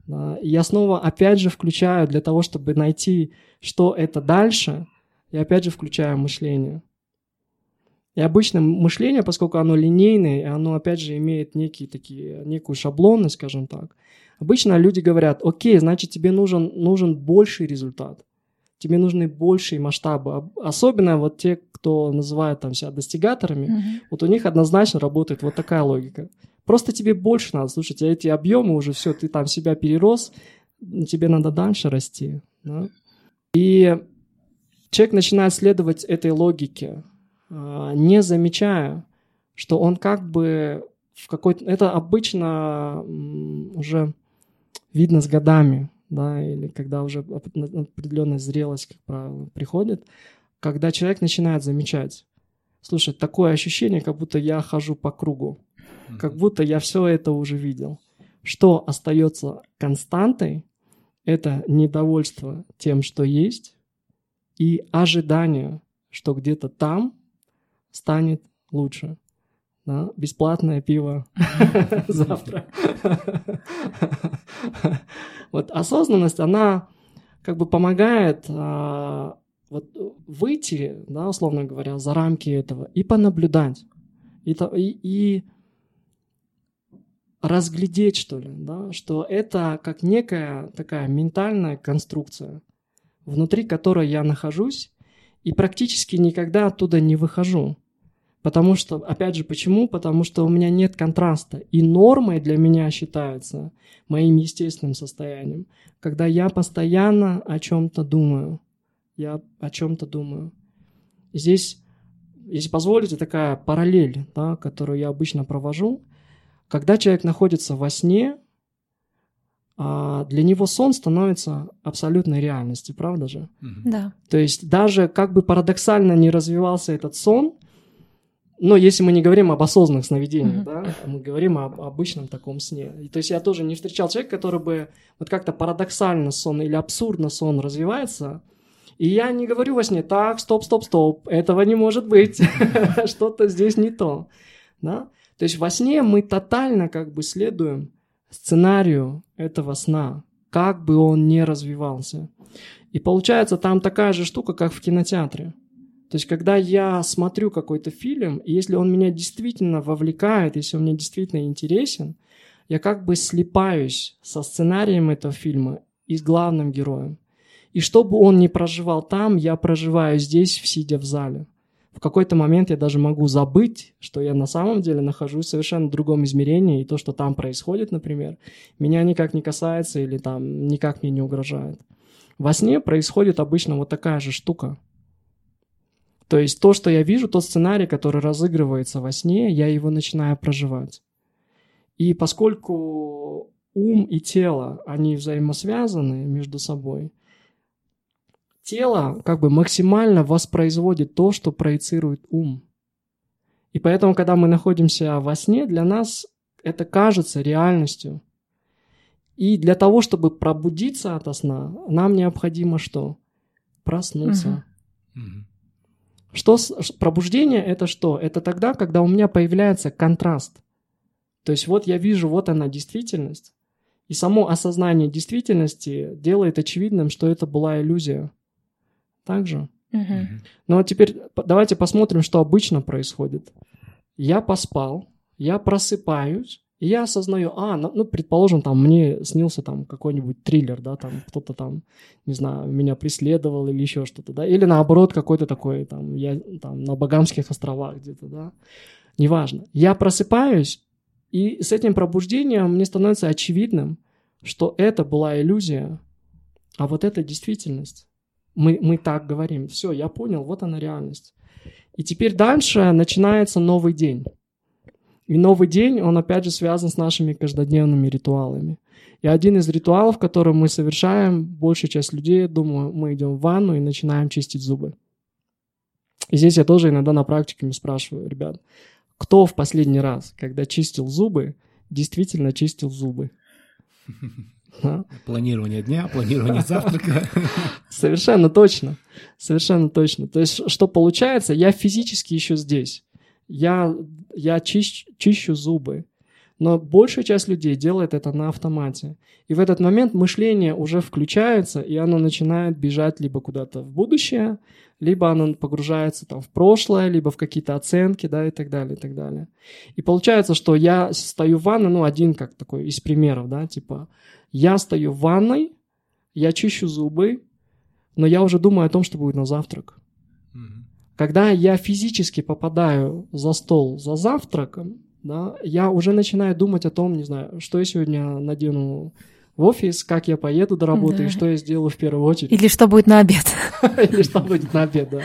Да. И я снова опять же включаю для того, чтобы найти, что это дальше, я опять же включаю мышление. И обычно мышление, поскольку оно линейное, и оно опять же имеет некие такие, некую шаблонность, скажем так, обычно люди говорят, окей, значит тебе нужен, нужен больший результат тебе нужны большие масштабы. Особенно вот те, кто называют там себя достигаторами, mm-hmm. вот у них однозначно работает вот такая логика. Просто тебе больше надо, слушайте, эти объемы уже все, ты там себя перерос, тебе надо дальше расти. Да? И человек начинает следовать этой логике, а, не замечая, что он как бы в какой-то... Это обычно уже видно с годами да, или когда уже определенная зрелость, как правило, приходит, когда человек начинает замечать, слушай, такое ощущение, как будто я хожу по кругу, как будто я все это уже видел. Что остается константой, это недовольство тем, что есть, и ожидание, что где-то там станет лучше. Да? Бесплатное пиво завтра. Вот осознанность, она как бы помогает а, вот выйти, да, условно говоря, за рамки этого и понаблюдать, и, и, и разглядеть, что ли, да, что это как некая такая ментальная конструкция, внутри которой я нахожусь и практически никогда оттуда не выхожу. Потому что, опять же, почему? Потому что у меня нет контраста. И нормой для меня считается моим естественным состоянием, когда я постоянно о чем-то думаю. Я о чем-то думаю. здесь, если позволите, такая параллель, да, которую я обычно провожу. Когда человек находится во сне, а, для него сон становится абсолютной реальностью, правда же? Да. То есть даже как бы парадоксально не развивался этот сон, но если мы не говорим об осознанных сновидениях, mm-hmm. да, мы говорим об обычном таком сне. И, то есть я тоже не встречал человека, который бы вот как-то парадоксально сон или абсурдно сон развивается. И я не говорю во сне, так, стоп, стоп, стоп, этого не может быть, что-то здесь не то. Да? То есть во сне мы тотально как бы следуем сценарию этого сна, как бы он ни развивался. И получается там такая же штука, как в кинотеатре. То есть, когда я смотрю какой-то фильм, и если он меня действительно вовлекает, если он мне действительно интересен, я как бы слипаюсь со сценарием этого фильма и с главным героем. И что бы он ни проживал там, я проживаю здесь, сидя в зале. В какой-то момент я даже могу забыть, что я на самом деле нахожусь в совершенно другом измерении, и то, что там происходит, например, меня никак не касается или там никак мне не угрожает. Во сне происходит обычно вот такая же штука – то есть то, что я вижу, тот сценарий, который разыгрывается во сне, я его начинаю проживать. И поскольку ум и тело, они взаимосвязаны между собой, тело как бы максимально воспроизводит то, что проецирует ум. И поэтому, когда мы находимся во сне, для нас это кажется реальностью. И для того, чтобы пробудиться от сна, нам необходимо что? Проснуться. Угу. Что пробуждение это что? Это тогда, когда у меня появляется контраст. То есть вот я вижу, вот она действительность. И само осознание действительности делает очевидным, что это была иллюзия. Так же? Угу. Ну а теперь давайте посмотрим, что обычно происходит. Я поспал, я просыпаюсь, и я осознаю, а, ну, предположим, там мне снился там какой-нибудь триллер, да, там кто-то там, не знаю, меня преследовал или еще что-то, да, или наоборот какой-то такой, там, я там на Багамских островах где-то, да, неважно. Я просыпаюсь, и с этим пробуждением мне становится очевидным, что это была иллюзия, а вот это действительность. Мы, мы так говорим, все, я понял, вот она реальность. И теперь дальше начинается новый день. И новый день, он опять же связан с нашими каждодневными ритуалами. И один из ритуалов, который мы совершаем, большая часть людей, думаю, мы идем в ванну и начинаем чистить зубы. И здесь я тоже иногда на практике спрашиваю, ребят, кто в последний раз, когда чистил зубы, действительно чистил зубы? Планирование дня, планирование завтрака. Совершенно точно. Совершенно точно. То есть, что получается, я физически еще здесь. Я, я чищ, чищу зубы. Но большая часть людей делает это на автомате. И в этот момент мышление уже включается, и оно начинает бежать либо куда-то в будущее, либо оно погружается там в прошлое, либо в какие-то оценки, да, и так далее, и так далее. И получается, что я стою в ванной, ну, один как такой из примеров, да, типа, я стою в ванной, я чищу зубы, но я уже думаю о том, что будет на завтрак. Когда я физически попадаю за стол за завтраком, да, я уже начинаю думать о том, не знаю, что я сегодня надену в офис, как я поеду до работы да. и что я сделаю в первую очередь. Или что будет на обед. Или что будет на обед, да.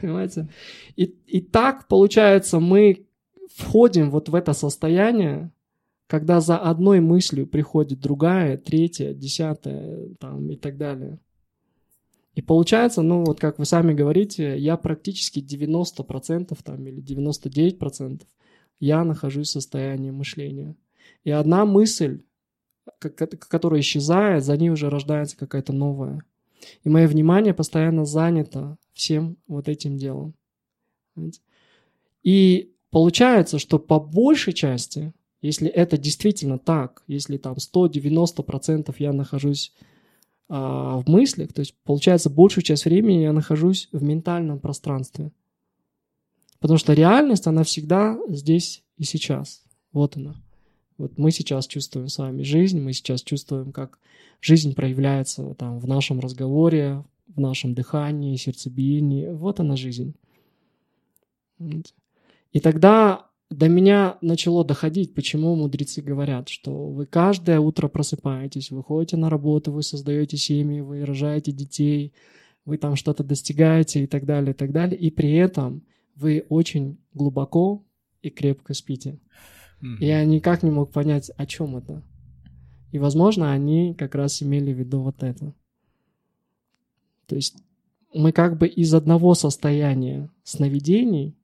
Понимаете? И, и так, получается, мы входим вот в это состояние, когда за одной мыслью приходит другая, третья, десятая там, и так далее. И получается, ну вот как вы сами говорите, я практически 90% там, или 99% я нахожусь в состоянии мышления. И одна мысль, которая исчезает, за ней уже рождается какая-то новая. И мое внимание постоянно занято всем вот этим делом. И получается, что по большей части, если это действительно так, если там 190% я нахожусь а, в мыслях, то есть получается большую часть времени я нахожусь в ментальном пространстве – Потому что реальность, она всегда здесь и сейчас. Вот она. Вот мы сейчас чувствуем с вами жизнь, мы сейчас чувствуем, как жизнь проявляется там в нашем разговоре, в нашем дыхании, сердцебиении. Вот она жизнь. И тогда до меня начало доходить, почему мудрецы говорят, что вы каждое утро просыпаетесь, вы ходите на работу, вы создаете семьи, вы рожаете детей, вы там что-то достигаете и так далее, и так далее. И при этом вы очень глубоко и крепко спите. Mm-hmm. Я никак не мог понять, о чем это. И, возможно, они как раз имели в виду вот это. То есть мы как бы из одного состояния сновидений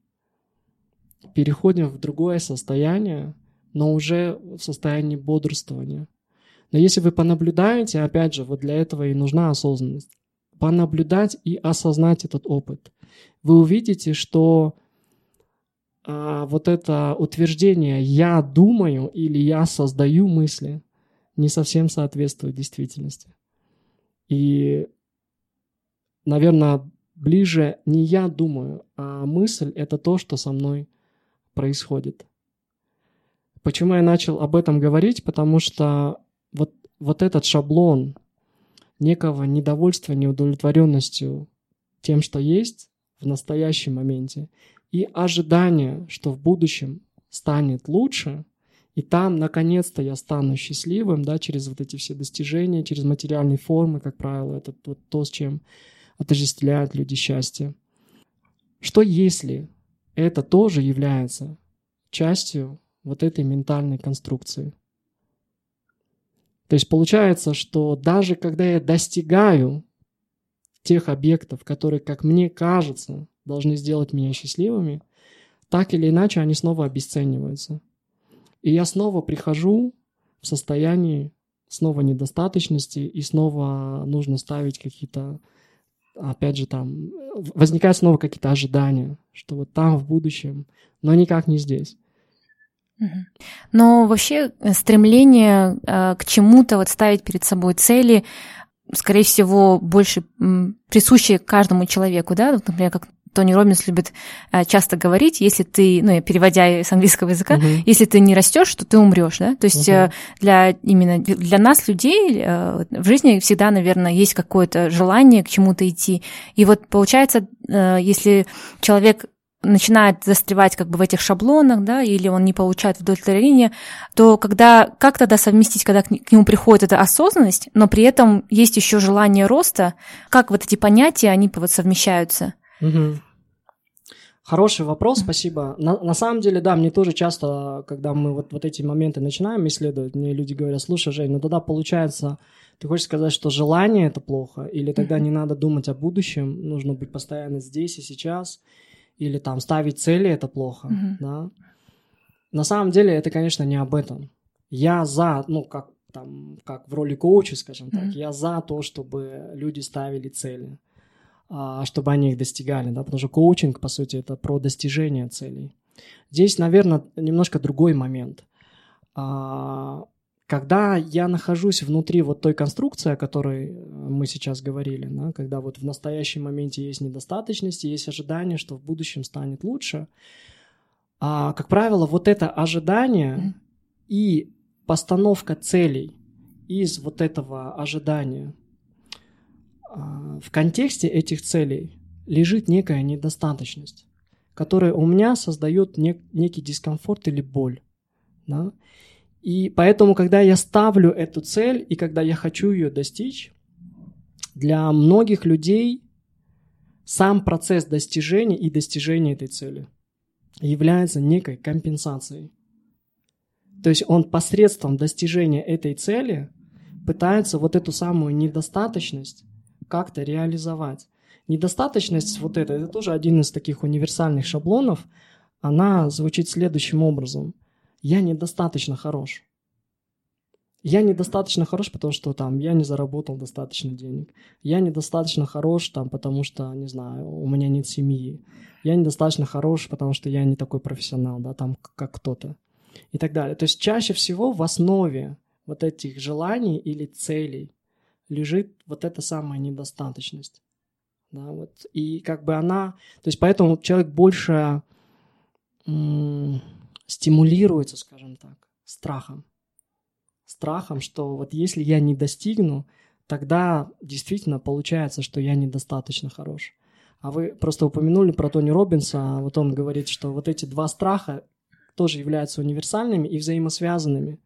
переходим в другое состояние, но уже в состоянии бодрствования. Но если вы понаблюдаете, опять же, вот для этого и нужна осознанность, понаблюдать и осознать этот опыт вы увидите, что а, вот это утверждение «я думаю» или «я создаю мысли» не совсем соответствует действительности. И, наверное, ближе не я думаю, а мысль — это то, что со мной происходит. Почему я начал об этом говорить? Потому что вот, вот этот шаблон некого недовольства, неудовлетворенностью тем, что есть, в настоящем моменте, и ожидание, что в будущем станет лучше, и там, наконец-то, я стану счастливым, да, через вот эти все достижения, через материальные формы, как правило, это вот то, с чем отождествляют люди счастье. Что если это тоже является частью вот этой ментальной конструкции? То есть получается, что даже когда я достигаю тех объектов, которые, как мне кажется, должны сделать меня счастливыми, так или иначе они снова обесцениваются. И я снова прихожу в состоянии снова недостаточности, и снова нужно ставить какие-то, опять же, там, возникают снова какие-то ожидания, что вот там в будущем, но никак не здесь. Но вообще э, стремление э, к чему-то, вот ставить перед собой цели, скорее всего, больше присущие каждому человеку, да, например, как Тони Робинс любит э, часто говорить, если ты, ну, переводя с английского языка, uh-huh. если ты не растешь, то ты умрешь, да. То есть uh-huh. для именно для нас людей э, в жизни всегда, наверное, есть какое-то желание к чему-то идти. И вот получается, если человек начинает застревать как бы в этих шаблонах, да, или он не получает удовлетворения, то когда как тогда совместить, когда к нему приходит эта осознанность, но при этом есть еще желание роста, как вот эти понятия, они вот совмещаются? Угу. Хороший вопрос, спасибо. На, на самом деле, да, мне тоже часто, когда мы вот, вот эти моменты начинаем исследовать, мне люди говорят, слушай, Жень, ну тогда получается, ты хочешь сказать, что желание это плохо, или тогда не надо думать о будущем, нужно быть постоянно здесь и сейчас, или там ставить цели это плохо, Мгм. да. На самом деле это, конечно, не об этом. Я за, ну, как там, как в роли коуча, скажем так, Мгм. я за то, чтобы люди ставили цели, а, чтобы они их достигали, да, потому что коучинг, по сути, это про достижение целей. Здесь, наверное, немножко другой момент. А, Когда я нахожусь внутри вот той конструкции, о которой э, мы сейчас говорили, да, когда вот в настоящем моменте есть недостаточность, есть ожидание, что в будущем станет лучше, а, как правило, вот это ожидание и постановка целей из вот этого ожидания а, в контексте этих целей лежит некая недостаточность, которая у меня создает нек- некий дискомфорт или боль. Да? И поэтому, когда я ставлю эту цель и когда я хочу ее достичь, для многих людей сам процесс достижения и достижения этой цели является некой компенсацией. То есть он посредством достижения этой цели пытается вот эту самую недостаточность как-то реализовать. Недостаточность вот эта, это тоже один из таких универсальных шаблонов, она звучит следующим образом. Я недостаточно хорош. Я недостаточно хорош, потому что там я не заработал достаточно денег. Я недостаточно хорош там, потому что, не знаю, у меня нет семьи. Я недостаточно хорош, потому что я не такой профессионал, да, там, как кто-то. И так далее. То есть чаще всего в основе вот этих желаний или целей лежит вот эта самая недостаточность. Да, вот. И как бы она... То есть поэтому человек больше м, стимулируется, скажем так, страхом. Страхом, что вот если я не достигну, тогда действительно получается, что я недостаточно хорош. А вы просто упомянули про Тони Робинса, вот он говорит, что вот эти два страха тоже являются универсальными и взаимосвязанными.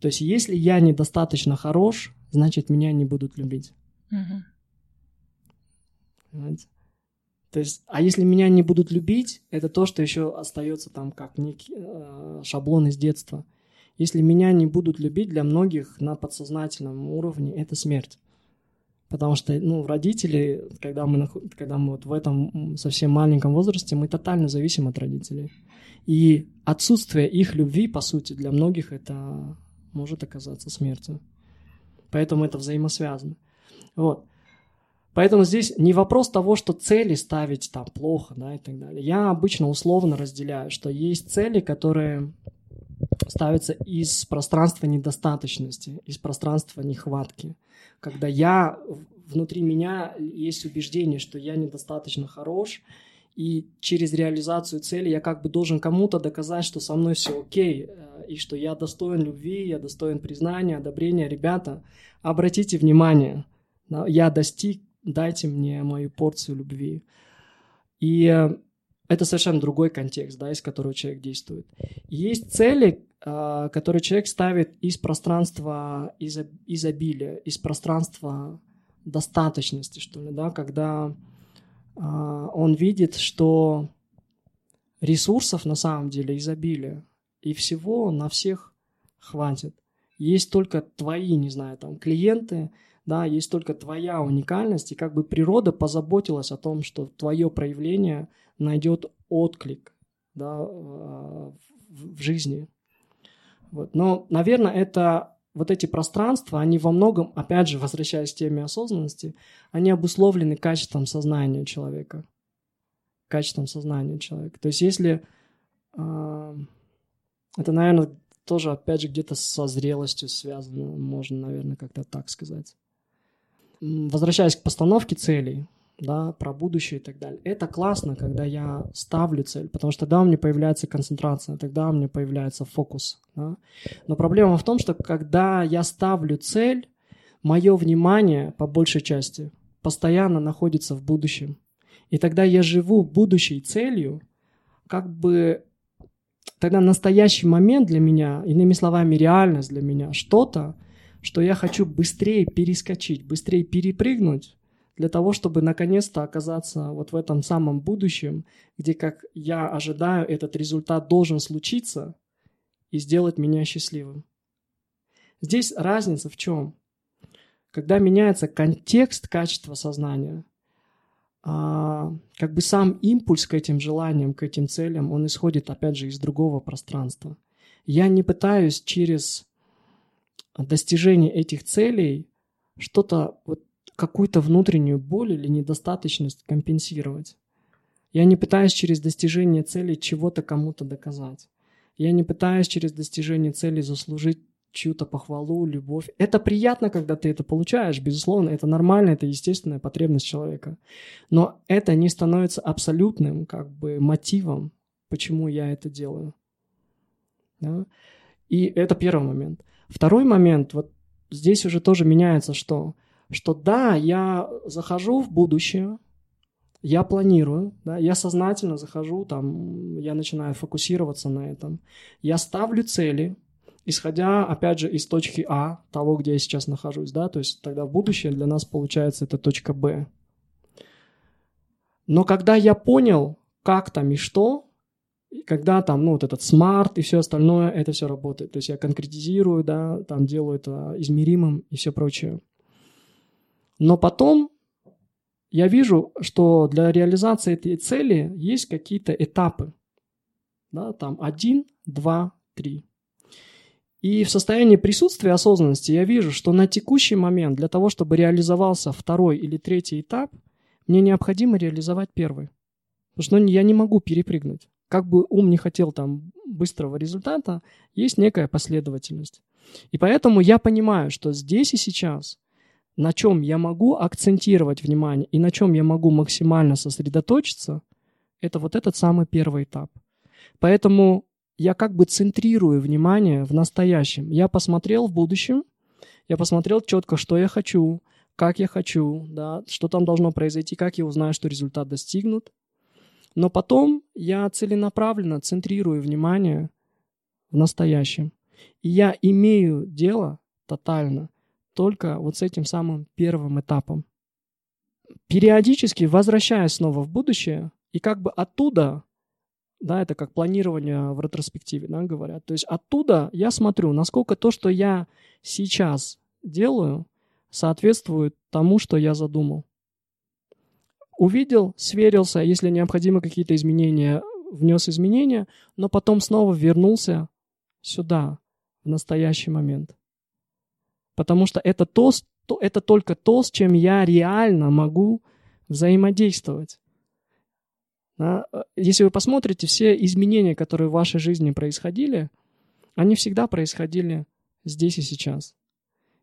То есть если я недостаточно хорош, значит меня не будут любить. Мгм. Понимаете? То есть, а если меня не будут любить, это то, что еще остается там как некий э, шаблон из детства. Если меня не будут любить, для многих на подсознательном уровне это смерть. Потому что, ну, родители, когда мы, когда мы вот в этом совсем маленьком возрасте, мы тотально зависим от родителей. И отсутствие их любви, по сути, для многих это может оказаться смертью. Поэтому это взаимосвязано. Вот. Поэтому здесь не вопрос того, что цели ставить там плохо, да, и так далее. Я обычно условно разделяю, что есть цели, которые ставятся из пространства недостаточности, из пространства нехватки. Когда я, внутри меня есть убеждение, что я недостаточно хорош, и через реализацию цели я как бы должен кому-то доказать, что со мной все окей, э, и что я достоин любви, я достоин признания, одобрения. Ребята, обратите внимание, я достиг, дайте мне мою порцию любви. И э, это совершенно другой контекст, да, из которого человек действует. Есть цели, э, которые человек ставит из пространства изо- изобилия, из пространства достаточности, что ли, да, когда он видит, что ресурсов на самом деле изобилие, и всего на всех хватит. Есть только твои, не знаю, там, клиенты, да, есть только твоя уникальность, и как бы природа позаботилась о том, что твое проявление найдет отклик, да, в жизни. Вот. Но, наверное, это вот эти пространства, они во многом, опять же, возвращаясь к теме осознанности, они обусловлены качеством сознания человека. Качеством сознания человека. То есть если... э, это, наверное, тоже, опять же, где-то со зрелостью связано, можно, наверное, как-то так сказать. Возвращаясь к постановке целей, да, про будущее и так далее. Это классно, когда я ставлю цель, потому что тогда у меня появляется концентрация, тогда у меня появляется фокус. да. Но проблема в том, что когда я ставлю цель, мое внимание, по большей части, постоянно находится в будущем. И тогда я живу будущей целью, как бы тогда настоящий момент для меня, иными словами, реальность для меня, что-то, что я хочу быстрее перескочить, быстрее перепрыгнуть, для того, чтобы наконец-то оказаться вот в этом самом будущем, где, как я ожидаю, этот результат должен случиться и сделать меня счастливым. Здесь разница в чем? Когда меняется контекст качества сознания, а, как бы сам импульс к этим желаниям, к этим целям, он исходит, опять же, из другого пространства. Я не пытаюсь через достижение этих целей что-то, вот, какую-то внутреннюю боль или недостаточность компенсировать. Я не пытаюсь через достижение цели чего-то кому-то доказать. Я не пытаюсь через достижение цели заслужить чью-то похвалу, любовь. Это приятно, когда ты это получаешь, безусловно, это нормально, это естественная потребность человека. Но это не становится абсолютным как бы мотивом, почему я это делаю. Да? И это первый момент. Второй момент, вот здесь уже тоже меняется что? Что да, я захожу в будущее, я планирую, да, я сознательно захожу, там, я начинаю фокусироваться на этом, я ставлю цели, исходя, опять же, из точки А, того, где я сейчас нахожусь, да, то есть тогда будущее для нас получается это точка Б. Но когда я понял, как там и что, когда там, ну, вот этот смарт и все остальное, это все работает. То есть я конкретизирую, да, там делаю это измеримым и все прочее. Но потом я вижу, что для реализации этой цели есть какие-то этапы. Да, там один, два, три. И в состоянии присутствия осознанности я вижу, что на текущий момент для того, чтобы реализовался второй или третий этап, мне необходимо реализовать первый. Потому что я не могу перепрыгнуть. Как бы ум не хотел там быстрого результата, есть некая последовательность. И поэтому я понимаю, что здесь и сейчас, на чем я могу акцентировать внимание и на чем я могу максимально сосредоточиться, это вот этот самый первый этап. Поэтому я как бы центрирую внимание в настоящем. Я посмотрел в будущем, я посмотрел четко, что я хочу, как я хочу, да, что там должно произойти, как я узнаю, что результат достигнут. Но потом я целенаправленно центрирую внимание в настоящем. И я имею дело тотально только вот с этим самым первым этапом. Периодически возвращаясь снова в будущее, и как бы оттуда да, это как планирование в ретроспективе, да, говорят. То есть оттуда я смотрю, насколько то, что я сейчас делаю, соответствует тому, что я задумал. Увидел, сверился, если необходимо какие-то изменения, внес изменения, но потом снова вернулся сюда, в настоящий момент. Потому что это, то, это только то, с чем я реально могу взаимодействовать. Да? Э, если вы посмотрите, все изменения, которые в вашей жизни происходили, они всегда происходили здесь и сейчас.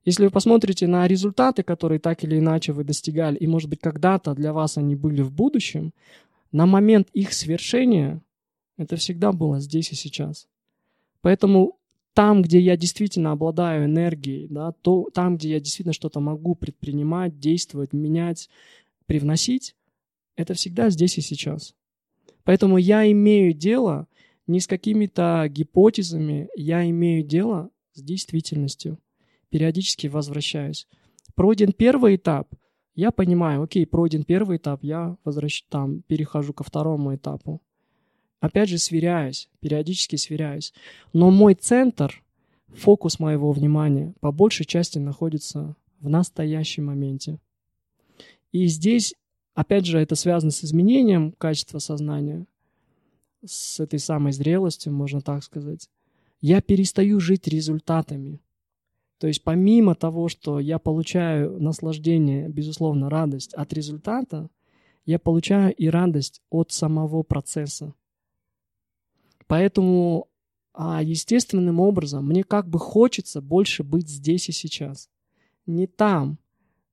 Если вы посмотрите на результаты, которые так или иначе вы достигали, и, может быть, когда-то для вас они были в будущем, на момент их свершения это всегда было здесь и сейчас. Поэтому там, где я действительно обладаю энергией, да, то, там, где я действительно что-то могу предпринимать, действовать, менять, привносить, это всегда здесь и сейчас. Поэтому я имею дело не с какими-то гипотезами, я имею дело с действительностью. Периодически возвращаюсь. Пройден первый этап, я понимаю, окей, пройден первый этап, я возвращ... там, перехожу ко второму этапу. Опять же, сверяюсь, периодически сверяюсь. Но мой центр, фокус моего внимания по большей части находится в настоящем моменте. И здесь Опять же, это связано с изменением качества сознания, с этой самой зрелостью, можно так сказать. Я перестаю жить результатами. То есть помимо того, что я получаю наслаждение, безусловно, радость от результата, я получаю и радость от самого процесса. Поэтому а естественным образом мне как бы хочется больше быть здесь и сейчас. Не там,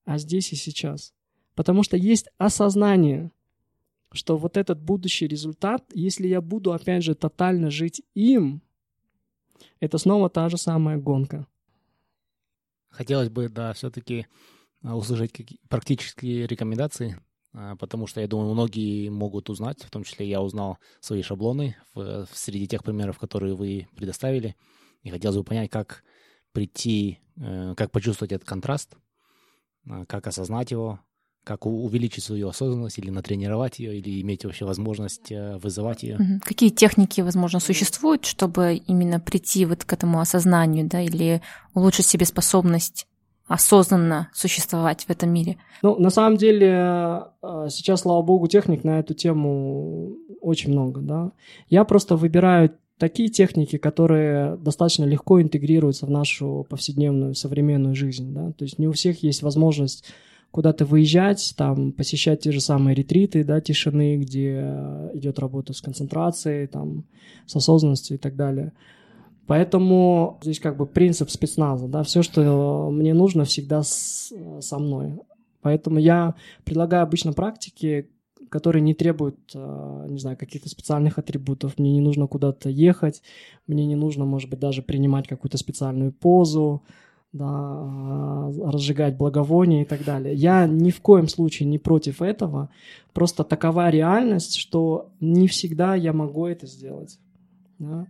а здесь и сейчас. Потому что есть осознание, что вот этот будущий результат, если я буду, опять же, тотально жить им, это снова та же самая гонка. Хотелось бы, да, все-таки а, услышать практические рекомендации, потому что, я думаю, многие могут узнать, в том числе я узнал свои шаблоны в, в среди тех примеров, которые вы предоставили, и хотелось бы понять, как прийти, э, как почувствовать этот контраст, а, как осознать его, как увеличить свою осознанность или натренировать ее, или иметь вообще возможность э, вызывать ее. Какие техники, возможно, существуют, чтобы именно прийти вот к этому осознанию, да, или улучшить себе способность осознанно существовать в этом мире? Ну, на самом деле, э, сейчас, слава богу, техник на эту тему очень много, да. Я просто выбираю такие техники, которые достаточно легко интегрируются в нашу повседневную современную жизнь, да. То есть не у всех есть возможность куда-то выезжать, там, посещать те же самые ретриты, да, тишины, где идет работа с концентрацией, там, с осознанностью и так далее. Поэтому здесь как бы принцип спецназа, да, все, что мне нужно, всегда с, со мной. Поэтому я предлагаю обычно практики, которые не требуют, э, не знаю, каких-то специальных атрибутов. Мне не нужно куда-то ехать, мне не нужно, может быть, даже принимать какую-то специальную позу, да, а, разжигать благовония и так далее. Я ни в коем случае не против этого, просто такова реальность, что не всегда я могу это сделать. Да.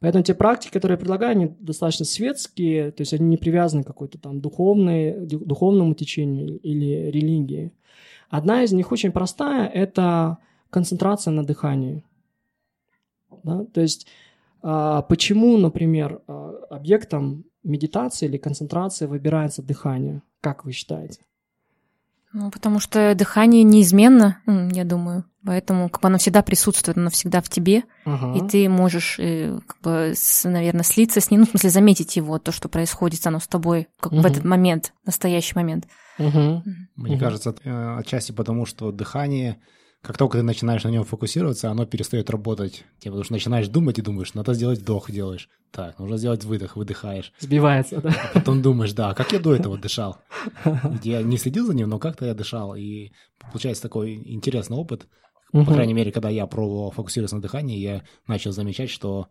Поэтому те практики, которые я предлагаю, они достаточно светские, то есть они не привязаны к какой-то там духовной, духовному течению или религии. Одна из них очень простая – это концентрация на дыхании. Да? То есть а, почему, например, а, объектом медитации или концентрации выбирается дыхание? Как вы считаете? Ну, потому что дыхание неизменно, я думаю. Поэтому как бы оно всегда присутствует, оно всегда в тебе. Ага. И ты можешь, э, как бы, наверное, слиться с ним, ну, в смысле, заметить его, то, что происходит, оно с тобой, как угу. в этот момент, настоящий момент. Угу. Мне угу. кажется, э, отчасти потому, что дыхание как только ты начинаешь на нем фокусироваться, оно перестает работать. Типа, потому что начинаешь думать и думаешь, надо сделать вдох, делаешь. Так, нужно сделать выдох, выдыхаешь. Сбивается, да. А потом думаешь, да, как я до этого дышал? Я не следил за ним, но как-то я дышал. И получается такой интересный опыт. По крайней мере, когда я пробовал фокусироваться на дыхании, я начал замечать, что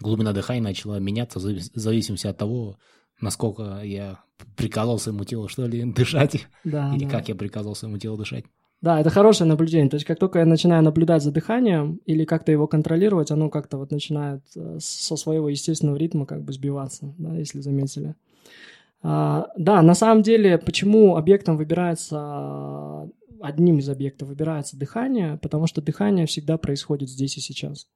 глубина дыхания начала меняться в зависимости от того, насколько я приказывал своему телу, что ли, дышать, да, или да. как я приказывал своему телу дышать. Да, это хорошее наблюдение. То есть как только я начинаю наблюдать за дыханием или как-то его контролировать, оно как-то вот начинает э, со своего естественного ритма как бы сбиваться, да, если заметили. А, да, на самом деле, почему объектом выбирается, одним из объектов выбирается дыхание, потому что дыхание всегда происходит здесь и сейчас.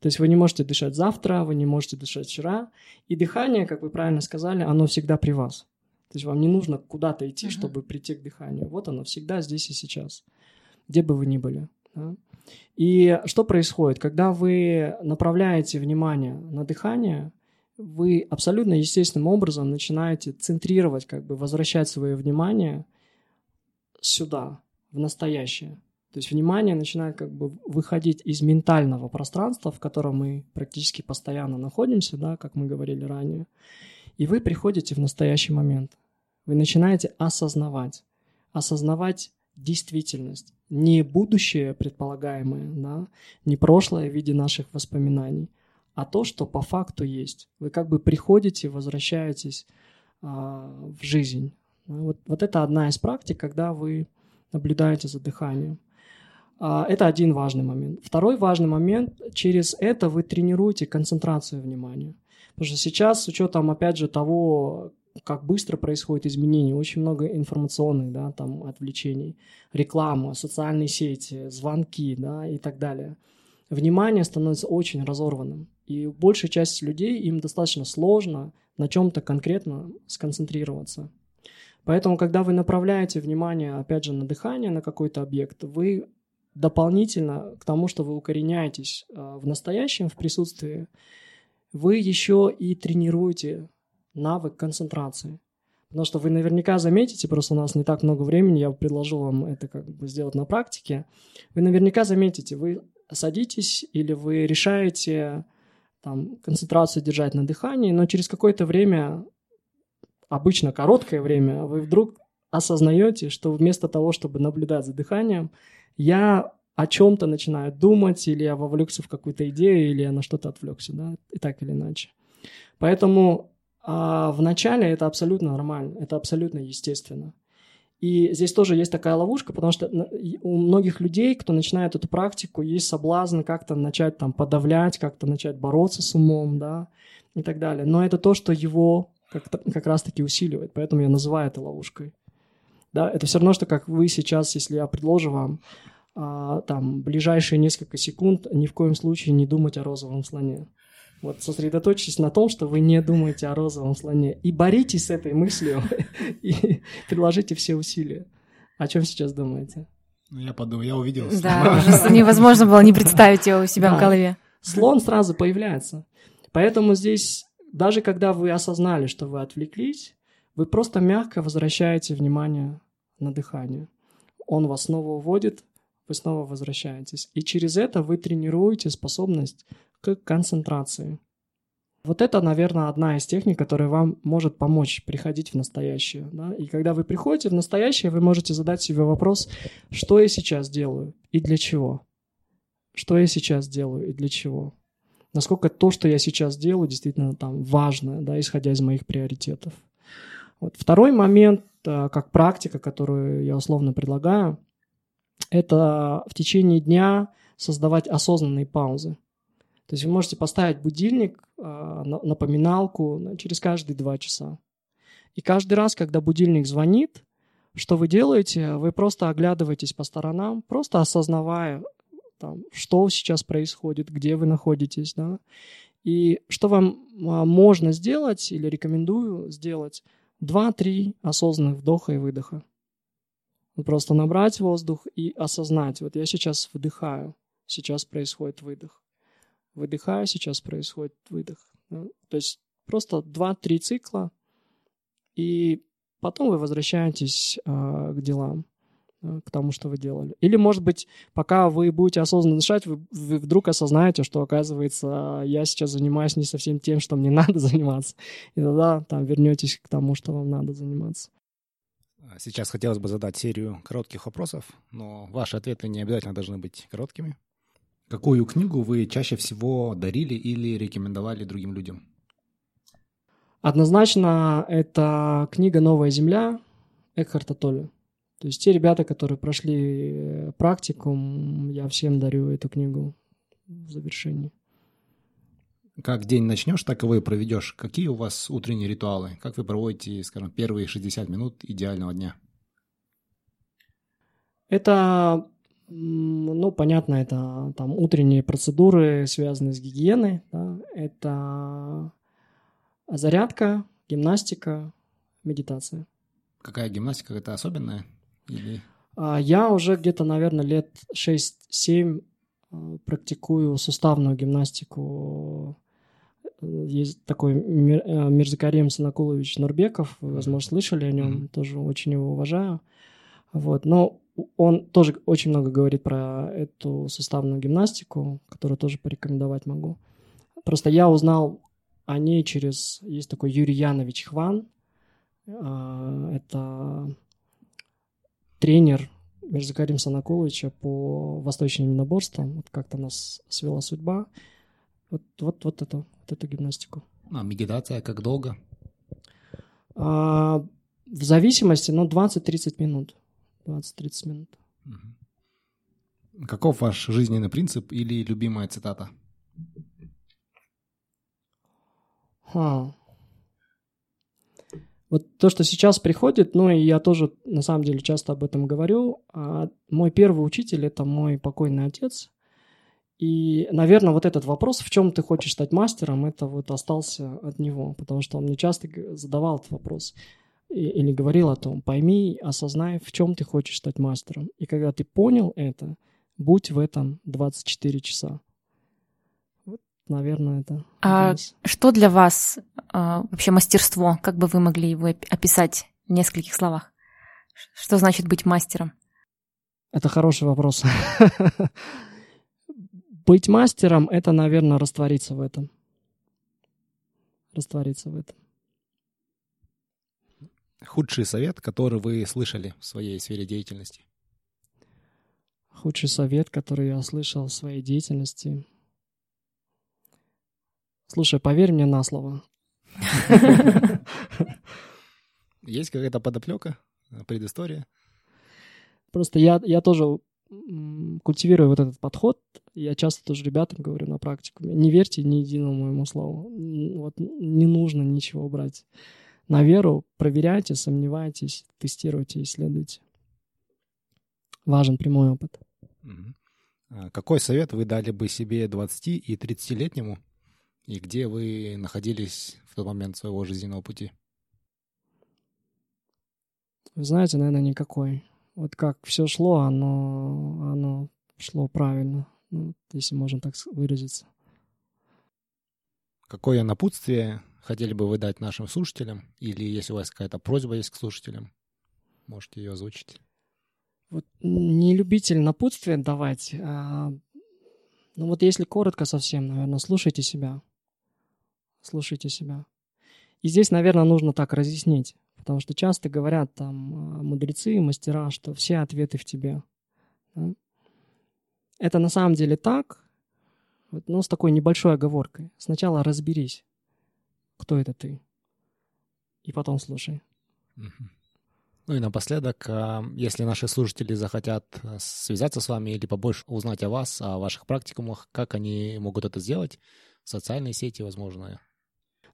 То есть вы не можете дышать завтра, вы не можете дышать вчера, и дыхание, как вы правильно сказали, оно всегда при вас. То есть вам не нужно куда-то идти, uh-huh. чтобы прийти к дыханию. Вот оно всегда здесь и сейчас, где бы вы ни были. Да? И что происходит, когда вы направляете внимание на дыхание, вы абсолютно естественным образом начинаете центрировать, как бы возвращать свое внимание сюда, в настоящее. То есть внимание начинает как бы выходить из ментального пространства, в котором мы практически постоянно находимся, да, как мы говорили ранее, и вы приходите в настоящий момент. Вы начинаете осознавать, осознавать действительность, не будущее предполагаемое, да, не прошлое в виде наших воспоминаний, а то, что по факту есть. Вы как бы приходите, возвращаетесь а, в жизнь. Вот, вот это одна из практик, когда вы наблюдаете за дыханием. А, это один важный момент. Второй важный момент, через это вы тренируете концентрацию внимания. Потому что сейчас, с учетом, опять же, того, как быстро происходит изменение, очень много информационных, да, там, отвлечений, реклама, социальные сети, звонки, да, и так далее. Внимание становится очень разорванным, и большая часть людей, им достаточно сложно на чем-то конкретно сконцентрироваться. Поэтому, когда вы направляете внимание, опять же, на дыхание, на какой-то объект, вы дополнительно к тому, что вы укореняетесь а, в настоящем, в присутствии, вы еще и тренируете навык концентрации. Потому что вы наверняка заметите, просто у нас не так много времени, я предложил вам это как бы сделать на практике. Вы наверняка заметите, вы садитесь или вы решаете там, концентрацию держать на дыхании, но через какое-то время, обычно короткое время, вы вдруг осознаете, что вместо того, чтобы наблюдать за дыханием, я о чем-то начинаю думать, или я вовлекся в какую-то идею, или я на что-то отвлекся, да, и так или иначе. Поэтому а вначале это абсолютно нормально, это абсолютно естественно. И здесь тоже есть такая ловушка, потому что у многих людей, кто начинает эту практику, есть соблазн как-то начать там подавлять, как-то начать бороться с умом, да, и так далее. Но это то, что его как, как раз-таки усиливает, поэтому я называю это ловушкой. Да, это все равно, что как вы сейчас, если я предложу вам а, там ближайшие несколько секунд ни в коем случае не думать о розовом слоне. Вот сосредоточьтесь на том, что вы не думаете о розовом слоне. И боритесь с этой мыслью, и приложите все усилия. О чем сейчас думаете? Ну, я подумал, я увидел. Да, уже невозможно было не представить его у себя да. в голове. Слон сразу появляется. Поэтому здесь, даже когда вы осознали, что вы отвлеклись, вы просто мягко возвращаете внимание на дыхание. Он вас снова уводит, вы снова возвращаетесь. И через это вы тренируете способность к концентрации. Вот это, наверное, одна из техник, которая вам может помочь приходить в настоящее. Да? И когда вы приходите в настоящее, вы можете задать себе вопрос, что я сейчас делаю и для чего. Что я сейчас делаю и для чего. Насколько то, что я сейчас делаю, действительно там важно, да, исходя из моих приоритетов. Вот. Второй момент, э, как практика, которую я условно предлагаю, это в течение дня создавать осознанные паузы. То есть вы можете поставить будильник, а, напоминалку через каждые два часа. И каждый раз, когда будильник звонит, что вы делаете? Вы просто оглядываетесь по сторонам, просто осознавая, там, что сейчас происходит, где вы находитесь, да. И что вам а, можно сделать или рекомендую сделать? Два-три осознанных вдоха и выдоха. Просто набрать воздух и осознать. Вот я сейчас вдыхаю, сейчас происходит выдох выдыхаю, сейчас происходит выдох. Да? То есть просто 2-3 цикла, и потом вы возвращаетесь э, к делам, э, к тому, что вы делали. Или, может быть, пока вы будете осознанно дышать, вы, вы вдруг осознаете, что, оказывается, я сейчас занимаюсь не совсем тем, что мне надо заниматься. И тогда там вернетесь к тому, что вам надо заниматься. Сейчас хотелось бы задать серию коротких вопросов, но ваши ответы не обязательно должны быть короткими. Какую книгу вы чаще всего дарили или рекомендовали другим людям? Однозначно, это книга «Новая земля» Экхарта Толли. То есть те ребята, которые прошли э, практикум, я всем дарю эту книгу в завершении. Как день начнешь, так и вы проведешь. Какие у вас утренние ритуалы? Как вы проводите, скажем, первые 60 минут идеального дня? Это ну, понятно, это там утренние процедуры, связанные с гигиеной. Да? Это зарядка, гимнастика, медитация. Какая гимнастика? Это особенная? Или... А, я уже где-то, наверное, лет 6-7 а, практикую суставную гимнастику. Есть такой э, Мирзакарим Санакулович Нурбеков, вы, возможно, слышали о нем, mm-hmm. тоже очень его уважаю. Вот. Но он тоже очень много говорит про эту суставную гимнастику, которую тоже порекомендовать могу. Просто я узнал о ней через... Есть такой Юрий Янович Хван. А, это тренер Мирзакарим Санакуловича по восточным единоборствам. Вот как-то нас свела судьба. Вот, вот, вот, это, вот эту гимнастику. А медитация как долго? А, в зависимости, ну, 20-30 минут. 20-30 минут. Каков ваш жизненный принцип или любимая цитата? Ха. Вот то, что сейчас приходит, ну и я тоже на самом деле часто об этом говорю. А мой первый учитель это мой покойный отец. И, наверное, вот этот вопрос, в чем ты хочешь стать мастером, это вот остался от него, потому что он мне часто задавал этот вопрос или говорил о том, пойми, осознай, в чем ты хочешь стать мастером. И когда ты понял это, будь в этом 24 часа. Вот, наверное, это. А что для вас а, вообще мастерство? Как бы вы могли его описать в нескольких словах? Что значит быть мастером? Это хороший вопрос. Быть мастером — это, наверное, раствориться в этом. Раствориться в этом. Худший совет, который вы слышали в своей сфере деятельности? Худший совет, который я слышал в своей деятельности. Слушай, поверь мне на слово. Есть какая-то подоплека, предыстория? Просто я, я тоже культивирую вот этот подход. Я часто тоже ребятам говорю на практику. Не верьте ни единому моему слову. Вот не нужно ничего брать на веру, проверяйте, сомневайтесь, тестируйте, исследуйте. Важен прямой опыт. А какой совет вы дали бы себе 20 и 30-летнему? И где вы находились в тот момент своего жизненного пути? Вы знаете, наверное, никакой. Вот как все шло, оно, оно шло правильно, ну, если можно так выразиться. Какое напутствие хотели бы вы дать нашим слушателям? Или если у вас какая-то просьба есть к слушателям, можете ее озвучить. Вот не любитель напутствия давать. А, ну вот если коротко совсем, наверное, слушайте себя. Слушайте себя. И здесь, наверное, нужно так разъяснить. Потому что часто говорят там а, мудрецы, мастера, что все ответы в тебе. Да? Это на самом деле так, но с такой небольшой оговоркой. Сначала разберись, кто это ты, и потом слушай. Ну и напоследок, а, если наши слушатели захотят а, связаться с вами или побольше узнать о вас, о ваших практикумах, как они могут это сделать? Социальные сети, возможно,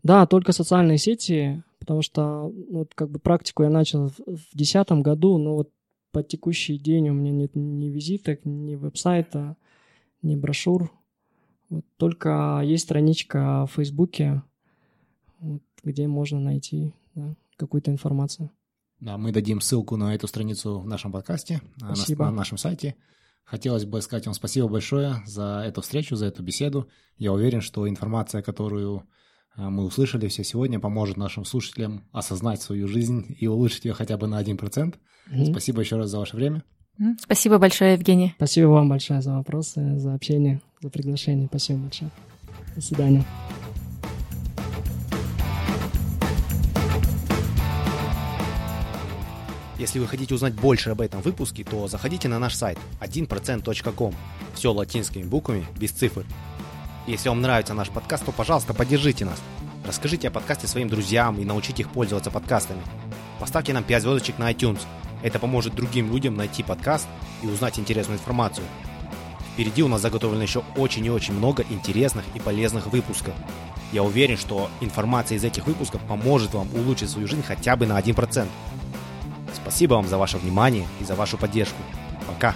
да, только социальные сети, потому что вот как бы практику я начал в 2010 году, но вот по текущий день у меня нет ни визиток, ни веб-сайта, ни брошюр. Вот только есть страничка в Фейсбуке, вот, где можно найти да, какую-то информацию. Да, мы дадим ссылку на эту страницу в нашем подкасте, спасибо. На, на нашем сайте. Хотелось бы сказать вам спасибо большое за эту встречу, за эту беседу. Я уверен, что информация, которую мы услышали все сегодня, поможет нашим слушателям осознать свою жизнь и улучшить ее хотя бы на 1%. Mm-hmm. Спасибо еще раз за ваше время. Спасибо большое, Евгений. Спасибо вам большое за вопросы, за общение, за приглашение. Спасибо большое. До свидания. Если вы хотите узнать больше об этом выпуске, то заходите на наш сайт 1%.com. Все латинскими буквами, без цифр. Если вам нравится наш подкаст, то, пожалуйста, поддержите нас. Расскажите о подкасте своим друзьям и научите их пользоваться подкастами. Поставьте нам 5 звездочек на iTunes. Это поможет другим людям найти подкаст и узнать интересную информацию. Впереди у нас заготовлено еще очень и очень много интересных и полезных выпусков. Я уверен, что информация из этих выпусков поможет вам улучшить свою жизнь хотя бы на 1%. Спасибо вам за ваше внимание и за вашу поддержку. Пока!